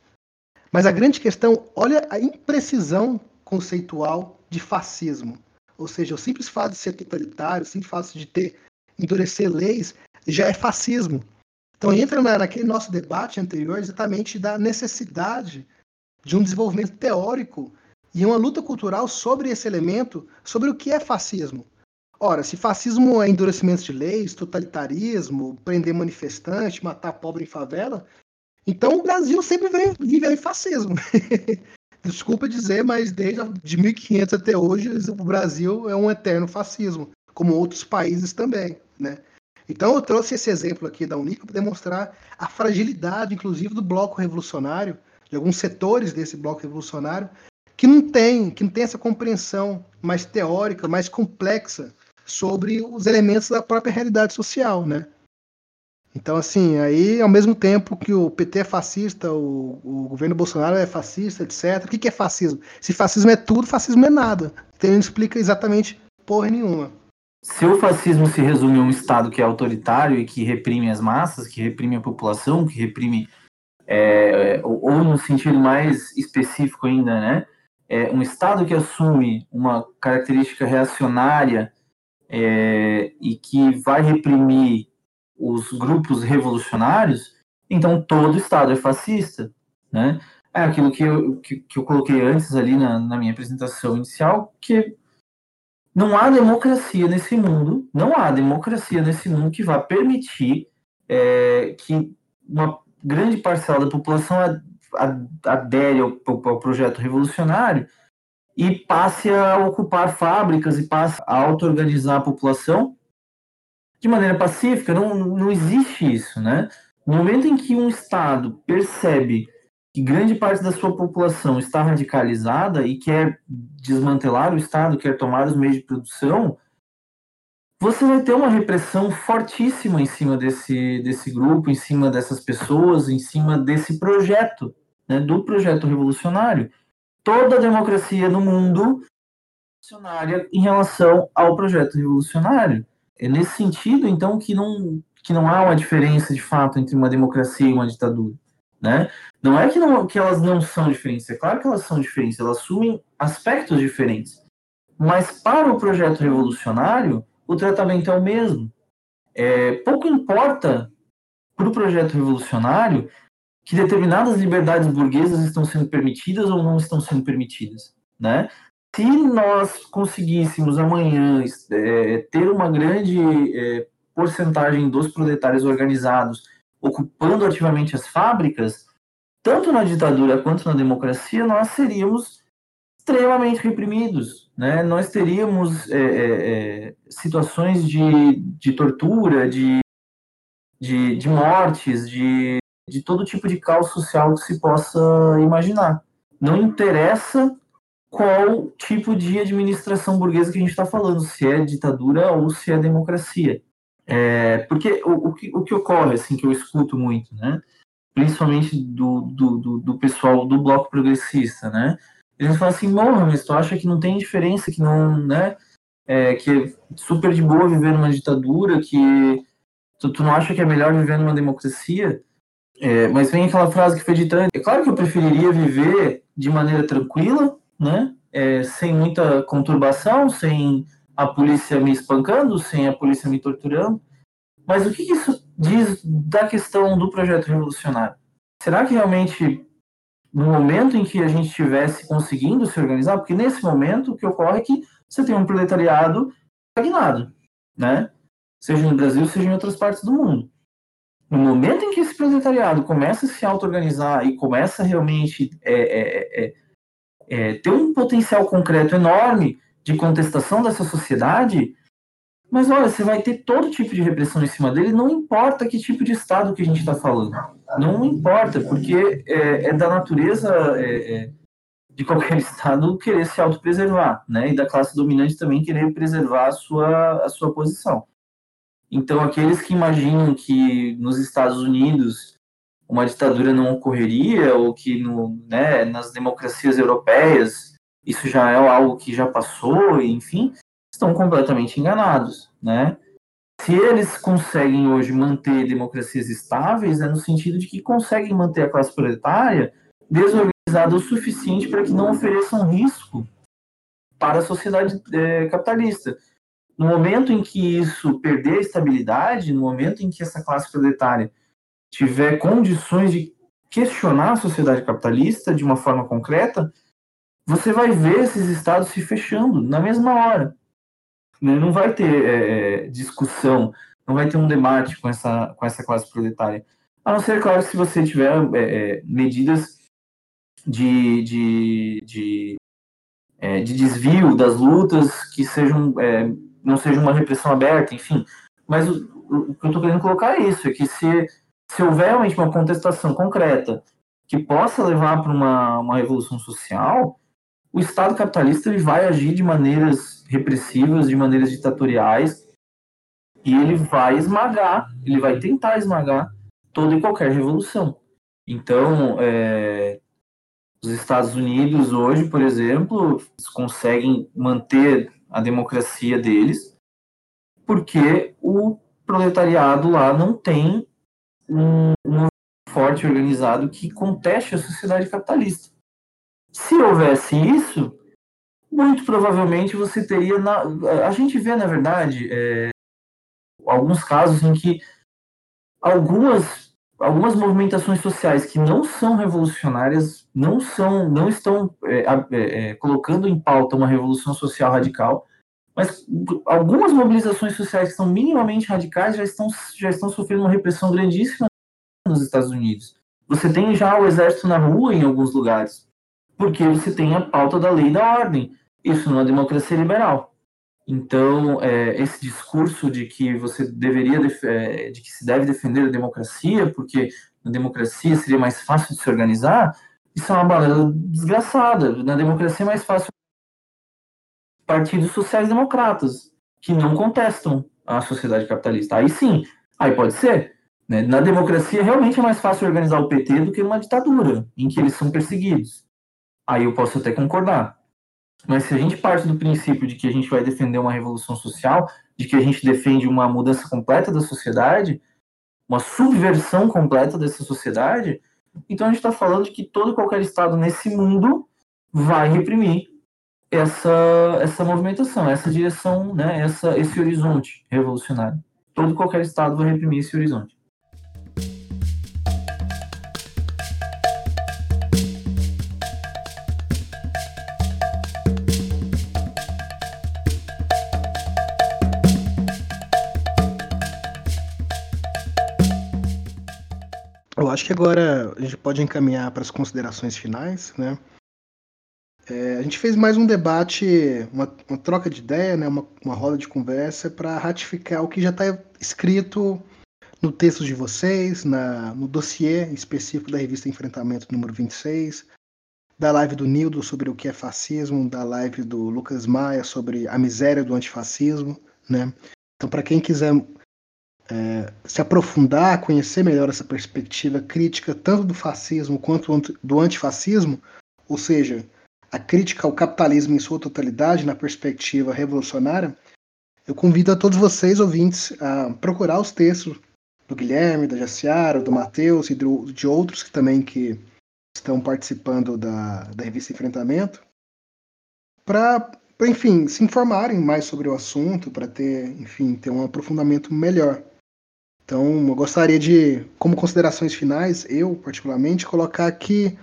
Mas a grande questão, olha a imprecisão conceitual de fascismo. Ou seja, o simples fato de ser totalitário, o simples fato de ter endurecer leis, já é fascismo. Então entra na, naquele nosso debate anterior exatamente da necessidade de um desenvolvimento teórico e uma luta cultural sobre esse elemento, sobre o que é fascismo. Ora, se fascismo é endurecimento de leis, totalitarismo, prender manifestante, matar pobre em favela, então o Brasil sempre viveu em fascismo. Desculpa dizer, mas desde de 1500 até hoje o Brasil é um eterno fascismo, como outros países também, né? Então eu trouxe esse exemplo aqui da Unica para demonstrar a fragilidade, inclusive, do bloco revolucionário, de alguns setores desse bloco revolucionário, que não tem, que não tem essa compreensão mais teórica, mais complexa sobre os elementos da própria realidade social, né? Então, assim, aí, ao mesmo tempo que o PT é fascista, o, o governo Bolsonaro é fascista, etc. O que, que é fascismo? Se fascismo é tudo, fascismo é nada. Então, ele não explica exatamente porra nenhuma. Se o fascismo se resume a um Estado que é autoritário e que reprime as massas, que reprime a população, que reprime, é, ou, ou no sentido mais específico ainda, né, é um Estado que assume uma característica reacionária é, e que vai reprimir os grupos revolucionários, então todo Estado é fascista, né? É aquilo que eu, que, que eu coloquei antes ali na, na minha apresentação inicial, que não há democracia nesse mundo, não há democracia nesse mundo que vá permitir é, que uma grande parcela da população adere ao, ao projeto revolucionário e passe a ocupar fábricas e passe a auto-organizar a população de maneira pacífica. Não, não existe isso, né? No momento em que um Estado percebe que grande parte da sua população está radicalizada e quer desmantelar o Estado, quer tomar os meios de produção, você vai ter uma repressão fortíssima em cima desse, desse grupo, em cima dessas pessoas, em cima desse projeto, né, do projeto revolucionário toda a democracia no mundo revolucionária em relação ao projeto revolucionário. É nesse sentido, então, que não, que não há uma diferença de fato entre uma democracia e uma ditadura. Né? Não é que, não, que elas não são diferentes, é claro que elas são diferentes, elas assumem aspectos diferentes. Mas para o projeto revolucionário, o tratamento é o mesmo. É, pouco importa para o projeto revolucionário que determinadas liberdades burguesas estão sendo permitidas ou não estão sendo permitidas, né? Se nós conseguíssemos amanhã é, ter uma grande é, porcentagem dos proletários organizados ocupando ativamente as fábricas, tanto na ditadura quanto na democracia, nós seríamos extremamente reprimidos, né? Nós teríamos é, é, é situações de, de tortura, de, de, de mortes, de de todo tipo de caos social que se possa imaginar. Não interessa qual tipo de administração burguesa que a gente está falando, se é ditadura ou se é democracia. É, porque o, o, que, o que ocorre, assim, que eu escuto muito, né, principalmente do, do, do, do pessoal do bloco progressista, né, eles falam assim, morra, mas tu acha que não tem diferença, que não, né, é, que é super de boa viver numa ditadura, que tu, tu não acha que é melhor viver numa democracia? É, mas vem aquela frase que foi dita antes. É claro que eu preferiria viver de maneira tranquila, né? É, sem muita conturbação, sem a polícia me espancando, sem a polícia me torturando. Mas o que isso diz da questão do projeto revolucionário? Será que realmente, no momento em que a gente estivesse conseguindo se organizar, porque nesse momento o que ocorre é que você tem um proletariado estagnado, né? Seja no Brasil, seja em outras partes do mundo. No momento em que esse proletariado começa a se auto-organizar e começa realmente é, é, é, é, ter um potencial concreto enorme de contestação dessa sociedade, Mas olha, você vai ter todo tipo de repressão em cima dele, não importa que tipo de Estado que a gente está falando. Não importa, porque é, é da natureza é, é, de qualquer Estado querer se autopreservar, né? E da classe dominante também querer preservar a sua, a sua posição. Então, aqueles que imaginam que nos Estados Unidos uma ditadura não ocorreria, ou que no, né, nas democracias europeias isso já é algo que já passou, enfim, estão completamente enganados, né? Se eles conseguem hoje manter democracias estáveis, é no sentido de que conseguem manter a classe proletária desorganizada o suficiente para que não ofereçam risco para a sociedade é, capitalista. No momento em que isso perder a estabilidade, no momento em que essa classe proletária tiver condições de questionar a sociedade capitalista de uma forma concreta, você vai ver esses estados se fechando na mesma hora. Né? Não vai ter é, é, discussão, não vai ter um debate com essa, com essa classe proletária. A não ser, claro, se você tiver é, é, medidas de, de, de, é, de, desvio das lutas que sejam é, não seja uma repressão aberta, enfim. Mas o, o que eu estou querendo colocar é isso, é que se, se houver realmente uma contestação concreta que possa levar para uma, uma revolução social, o Estado capitalista ele vai agir de maneiras repressivas, de maneiras ditatoriais, e ele vai esmagar, ele vai tentar esmagar toda e qualquer revolução. Então, é, os Estados Unidos hoje, por exemplo, conseguem manter a democracia deles, porque o proletariado lá não tem um, um forte organizado que conteste a sociedade capitalista. Se houvesse isso, muito provavelmente você teria. Na, a gente vê, na verdade, é, alguns casos em que algumas, algumas movimentações sociais que não são revolucionárias, não são, não estão é, é, é, colocando em pauta uma revolução social radical, mas algumas mobilizações sociais que são minimamente radicais já estão, já estão sofrendo uma repressão grandíssima nos Estados Unidos. Você tem já o exército na rua em alguns lugares porque você tem a pauta da lei e da ordem. Isso não é democracia liberal. Então, é, esse discurso de que você deveria, é, de que se deve defender a democracia, porque na democracia seria mais fácil de se organizar, isso é uma balela desgraçada. Na democracia é mais fácil partidos sociais-democratas, que não contestam a sociedade capitalista. Aí sim, aí pode ser. Né? Na democracia, realmente é mais fácil organizar o PT do que numa ditadura, em que eles são perseguidos aí eu posso até concordar. Mas se a gente parte do princípio de que a gente vai defender uma revolução social, de que a gente defende uma mudança completa da sociedade, uma subversão completa dessa sociedade, então a gente está falando de que todo e qualquer Estado nesse mundo vai reprimir essa, essa movimentação, essa direção, né, essa, esse horizonte revolucionário. Todo e qualquer Estado vai reprimir esse horizonte. Acho que agora a gente pode encaminhar para as considerações finais, né? É, a gente fez mais um debate, uma, uma troca de ideia, né? uma, uma roda de conversa para ratificar o que já está escrito no texto de vocês, na, no dossiê específico da revista Enfrentamento número 26, da live do Nildo sobre o que é fascismo, da live do Lucas Maia sobre a miséria do antifascismo, né? Então, para quem quiser é, se aprofundar, conhecer melhor essa perspectiva crítica tanto do fascismo quanto do antifascismo, ou seja, a crítica ao capitalismo em sua totalidade na perspectiva revolucionária, eu convido a todos vocês, ouvintes, a procurar os textos do Guilherme, da Jaciara, do Matheus e do, de outros que também que estão participando da, da revista Enfrentamento, para, enfim, se informarem mais sobre o assunto, para ter, enfim, ter um aprofundamento melhor. Então, eu gostaria de, como considerações finais, eu particularmente, colocar que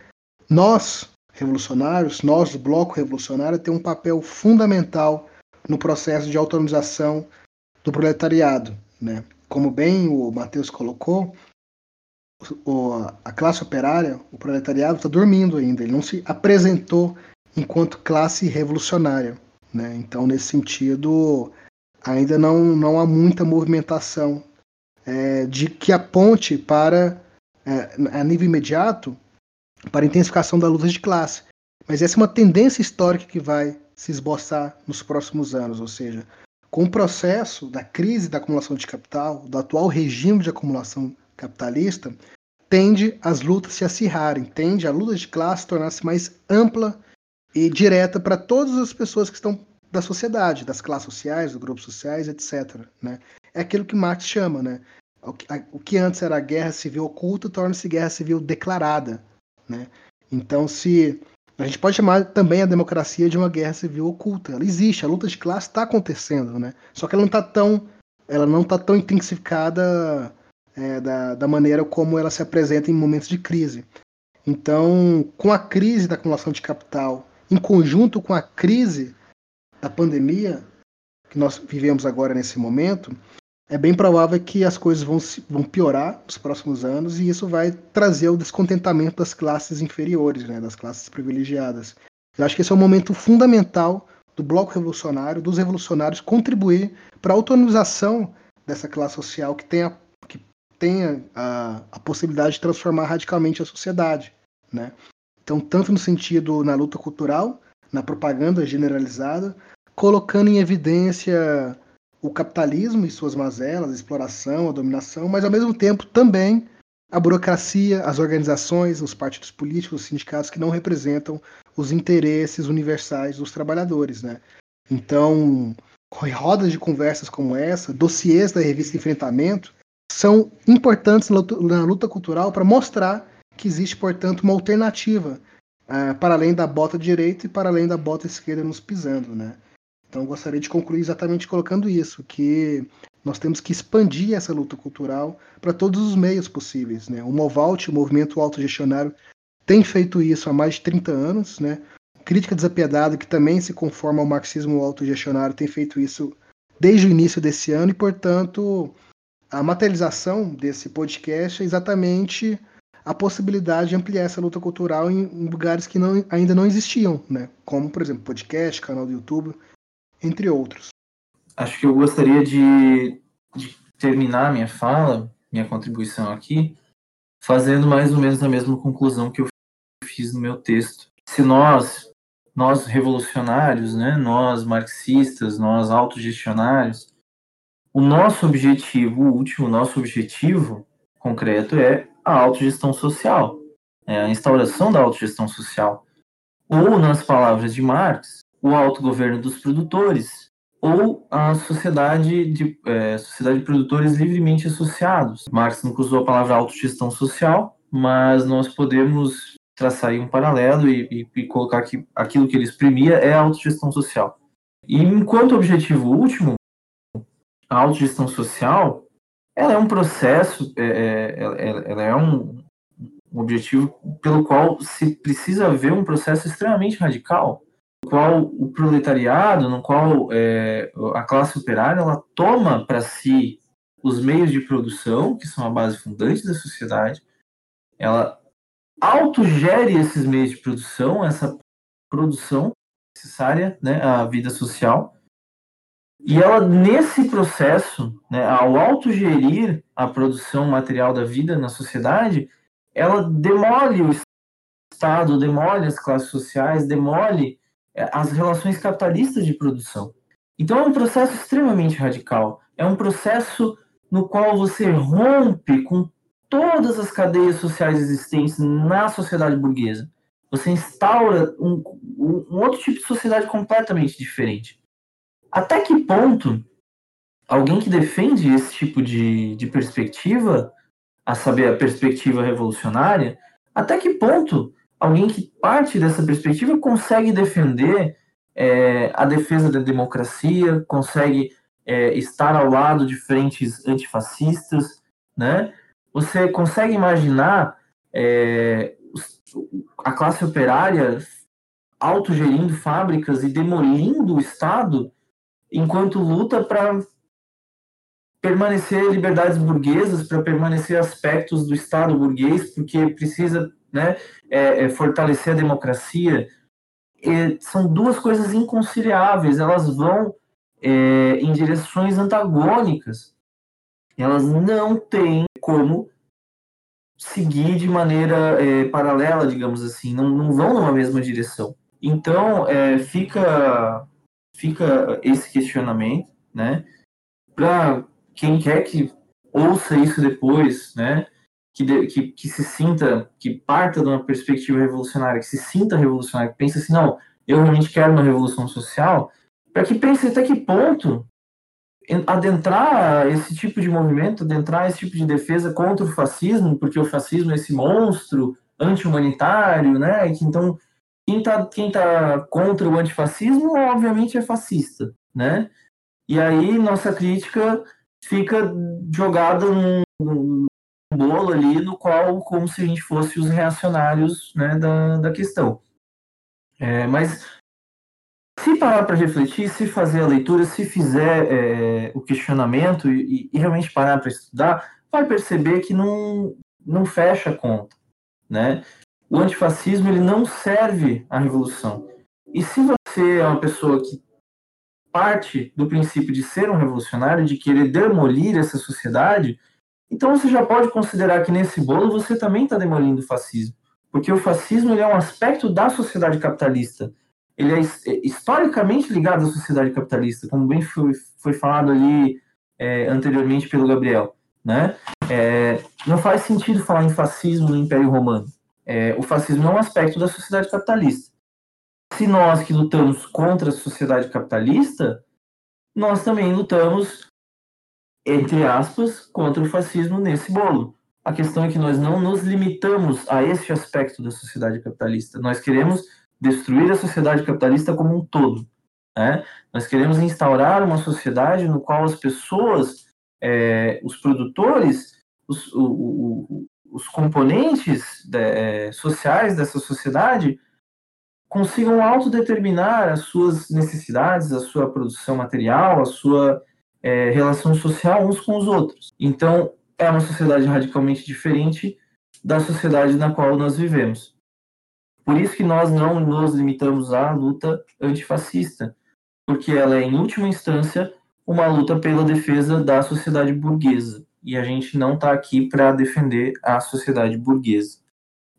nós, revolucionários, nós, bloco revolucionário, tem um papel fundamental no processo de autonomização do proletariado. Né? Como bem o Matheus colocou, o, a classe operária, o proletariado, está dormindo ainda, ele não se apresentou enquanto classe revolucionária. Né? Então, nesse sentido, ainda não, não há muita movimentação é, de que aponte para, é, a nível imediato, para a intensificação da luta de classe. Mas essa é uma tendência histórica que vai se esboçar nos próximos anos, ou seja, com o processo da crise da acumulação de capital, do atual regime de acumulação capitalista, tende as lutas se acirrarem, tende a luta de classe tornar-se mais ampla e direta para todas as pessoas que estão da sociedade, das classes sociais, dos grupos sociais, etc. Né? É aquilo que Marx chama, né? O que, antes era guerra civil oculta torna-se guerra civil declarada, né? Então, se a gente pode chamar também a democracia de uma guerra civil oculta, ela existe, a luta de classe está acontecendo, né? Só que ela não está tão, ela não está tão intensificada é, da, da maneira como ela se apresenta em momentos de crise. Então, com a crise da acumulação de capital, em conjunto com a crise da pandemia que nós vivemos agora nesse momento, é bem provável que as coisas vão, vão piorar nos próximos anos e isso vai trazer o descontentamento das classes inferiores, né, das classes privilegiadas. Eu acho que esse é um momento fundamental do bloco revolucionário, dos revolucionários contribuir para a autonomização dessa classe social que tenha, que tenha a, a possibilidade de transformar radicalmente a sociedade. Né? Então, tanto no sentido na luta cultural, na propaganda generalizada, colocando em evidência o capitalismo e suas mazelas, a exploração, a dominação, mas ao mesmo tempo também a burocracia, as organizações, os partidos políticos, os sindicatos que não representam os interesses universais dos trabalhadores, né? Então, rodas de conversas como essa, dossiês da revista Enfrentamento, são importantes na luta, cultural para mostrar que existe, portanto, uma alternativa uh, para além da bota direita e para além da bota esquerda nos pisando, né? Então, gostaria de concluir exatamente colocando isso, que nós temos que expandir essa luta cultural para todos os meios possíveis. Né? O Movalt, o movimento autogestionário, tem feito isso há mais de 30 anos. Né? Crítica Desapiedada, que também se conforma ao marxismo autogestionário, tem feito isso desde o início desse ano e, portanto, a materialização desse podcast é exatamente a possibilidade de ampliar essa luta cultural em, lugares que não, ainda não existiam, né? como, por exemplo, podcast, canal do YouTube entre outros. Acho que eu gostaria de, de terminar minha fala, minha contribuição aqui, fazendo mais ou menos a mesma conclusão que eu fiz no meu texto. Se nós, nós revolucionários, né, nós marxistas, nós autogestionários, o nosso objetivo o último, nosso objetivo concreto é a autogestão social, é a instauração da autogestão social. Ou, nas palavras de Marx, o autogoverno dos produtores ou a sociedade de, é, sociedade de produtores livremente associados. Marx não usou a palavra autogestão social, mas nós podemos traçar aí um paralelo e, e, e colocar que aquilo que ele exprimia é a autogestão social. E enquanto objetivo último, a autogestão social, ela é um processo, é, é, ela, é um objetivo pelo qual se precisa ver um processo extremamente radical qual o proletariado, no qual é, a classe operária ela toma para si os meios de produção, que são a base fundante da sociedade, ela autogere esses meios de produção, essa produção necessária né, à vida social, e ela, nesse processo, né, ao autogerir a produção material da vida na sociedade, ela demole o Estado, demole as classes sociais, demole as relações capitalistas de produção. Então é um processo extremamente radical. É um processo no qual você rompe com todas as cadeias sociais existentes na sociedade burguesa. Você instaura um, um outro tipo de sociedade completamente diferente. Até que ponto alguém que defende esse tipo de, de perspectiva, a saber, a perspectiva revolucionária, até que ponto alguém que parte dessa perspectiva consegue defender é, a defesa da democracia, consegue é, estar ao lado de frentes antifascistas, né? Você consegue imaginar é, a classe operária autogerindo fábricas e demolindo o Estado enquanto luta para permanecer liberdades burguesas, para permanecer aspectos do Estado burguês, porque precisa né, é, é fortalecer a democracia, são duas coisas inconciliáveis, elas vão é, em direções antagônicas. Elas não têm como seguir de maneira é, paralela, digamos assim, não, não vão numa mesma direção. Então, é, fica, fica esse questionamento, né? Para quem quer que ouça isso depois, né? Que, que, que se sinta, que parta de uma perspectiva revolucionária, que se sinta revolucionário, que pense assim, não, eu realmente quero uma revolução social, para que pense até que ponto adentrar esse tipo de movimento, adentrar esse tipo de defesa contra o fascismo, porque o fascismo é esse monstro anti-humanitário, né? Que, então, quem está quem tá contra o antifascismo, obviamente, é fascista, né? E aí, nossa crítica fica jogada num bolo ali, no qual, como se a gente fosse os reacionários né, da, da questão. É, mas se parar para refletir, se fazer a leitura, se fizer é, o questionamento e, e realmente parar para estudar, vai perceber que não, não fecha a conta, né? O antifascismo ele não serve à revolução. E se você é uma pessoa que parte do princípio de ser um revolucionário, de querer demolir essa sociedade, então você já pode considerar que nesse bolo você também está demolindo o fascismo, porque o fascismo é um aspecto da sociedade capitalista ele é, é historicamente ligado à sociedade capitalista, como bem foi, foi falado ali é, anteriormente pelo Gabriel. Né? É, não faz sentido falar em fascismo no Império Romano. É, o fascismo é um aspecto da sociedade capitalista. Se nós que lutamos contra a sociedade capitalista, nós também lutamos, entre aspas, contra o fascismo nesse bolo. A questão é que nós não nos limitamos a esse aspecto da sociedade capitalista. Nós queremos destruir a sociedade capitalista como um todo. Né? Nós queremos instaurar uma sociedade no qual as pessoas, é, os produtores, os, o, o, os componentes de, é, sociais dessa sociedade consigam autodeterminar as suas necessidades, a sua produção material, a sua é, relação social uns com os outros. Então, é uma sociedade radicalmente diferente da sociedade na qual nós vivemos. Por isso que nós não nos limitamos à luta antifascista, porque ela é, em última instância, uma luta pela defesa da sociedade burguesa. E a gente não está aqui para defender a sociedade burguesa.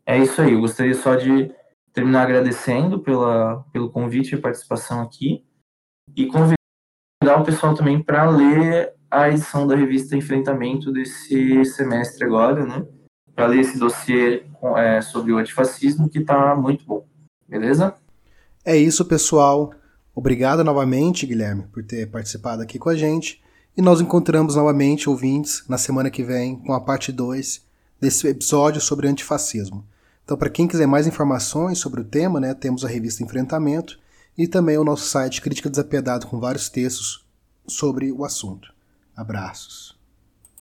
É isso aí. Eu gostaria só de terminar agradecendo pela, pelo convite e participação aqui e o pessoal também para ler a edição da revista Enfrentamento desse semestre agora, né? para ler esse dossiê é, sobre o antifascismo, que está muito bom. Beleza? É isso, pessoal. Obrigado novamente, Guilherme, por ter participado aqui com a gente. E nós encontramos novamente, ouvintes, na semana que vem, com a parte 2 desse episódio sobre antifascismo. Então, para quem quiser mais informações sobre o tema, né, temos a revista Enfrentamento e também o nosso site Crítica Desapiedado com vários textos sobre o assunto. Abraços.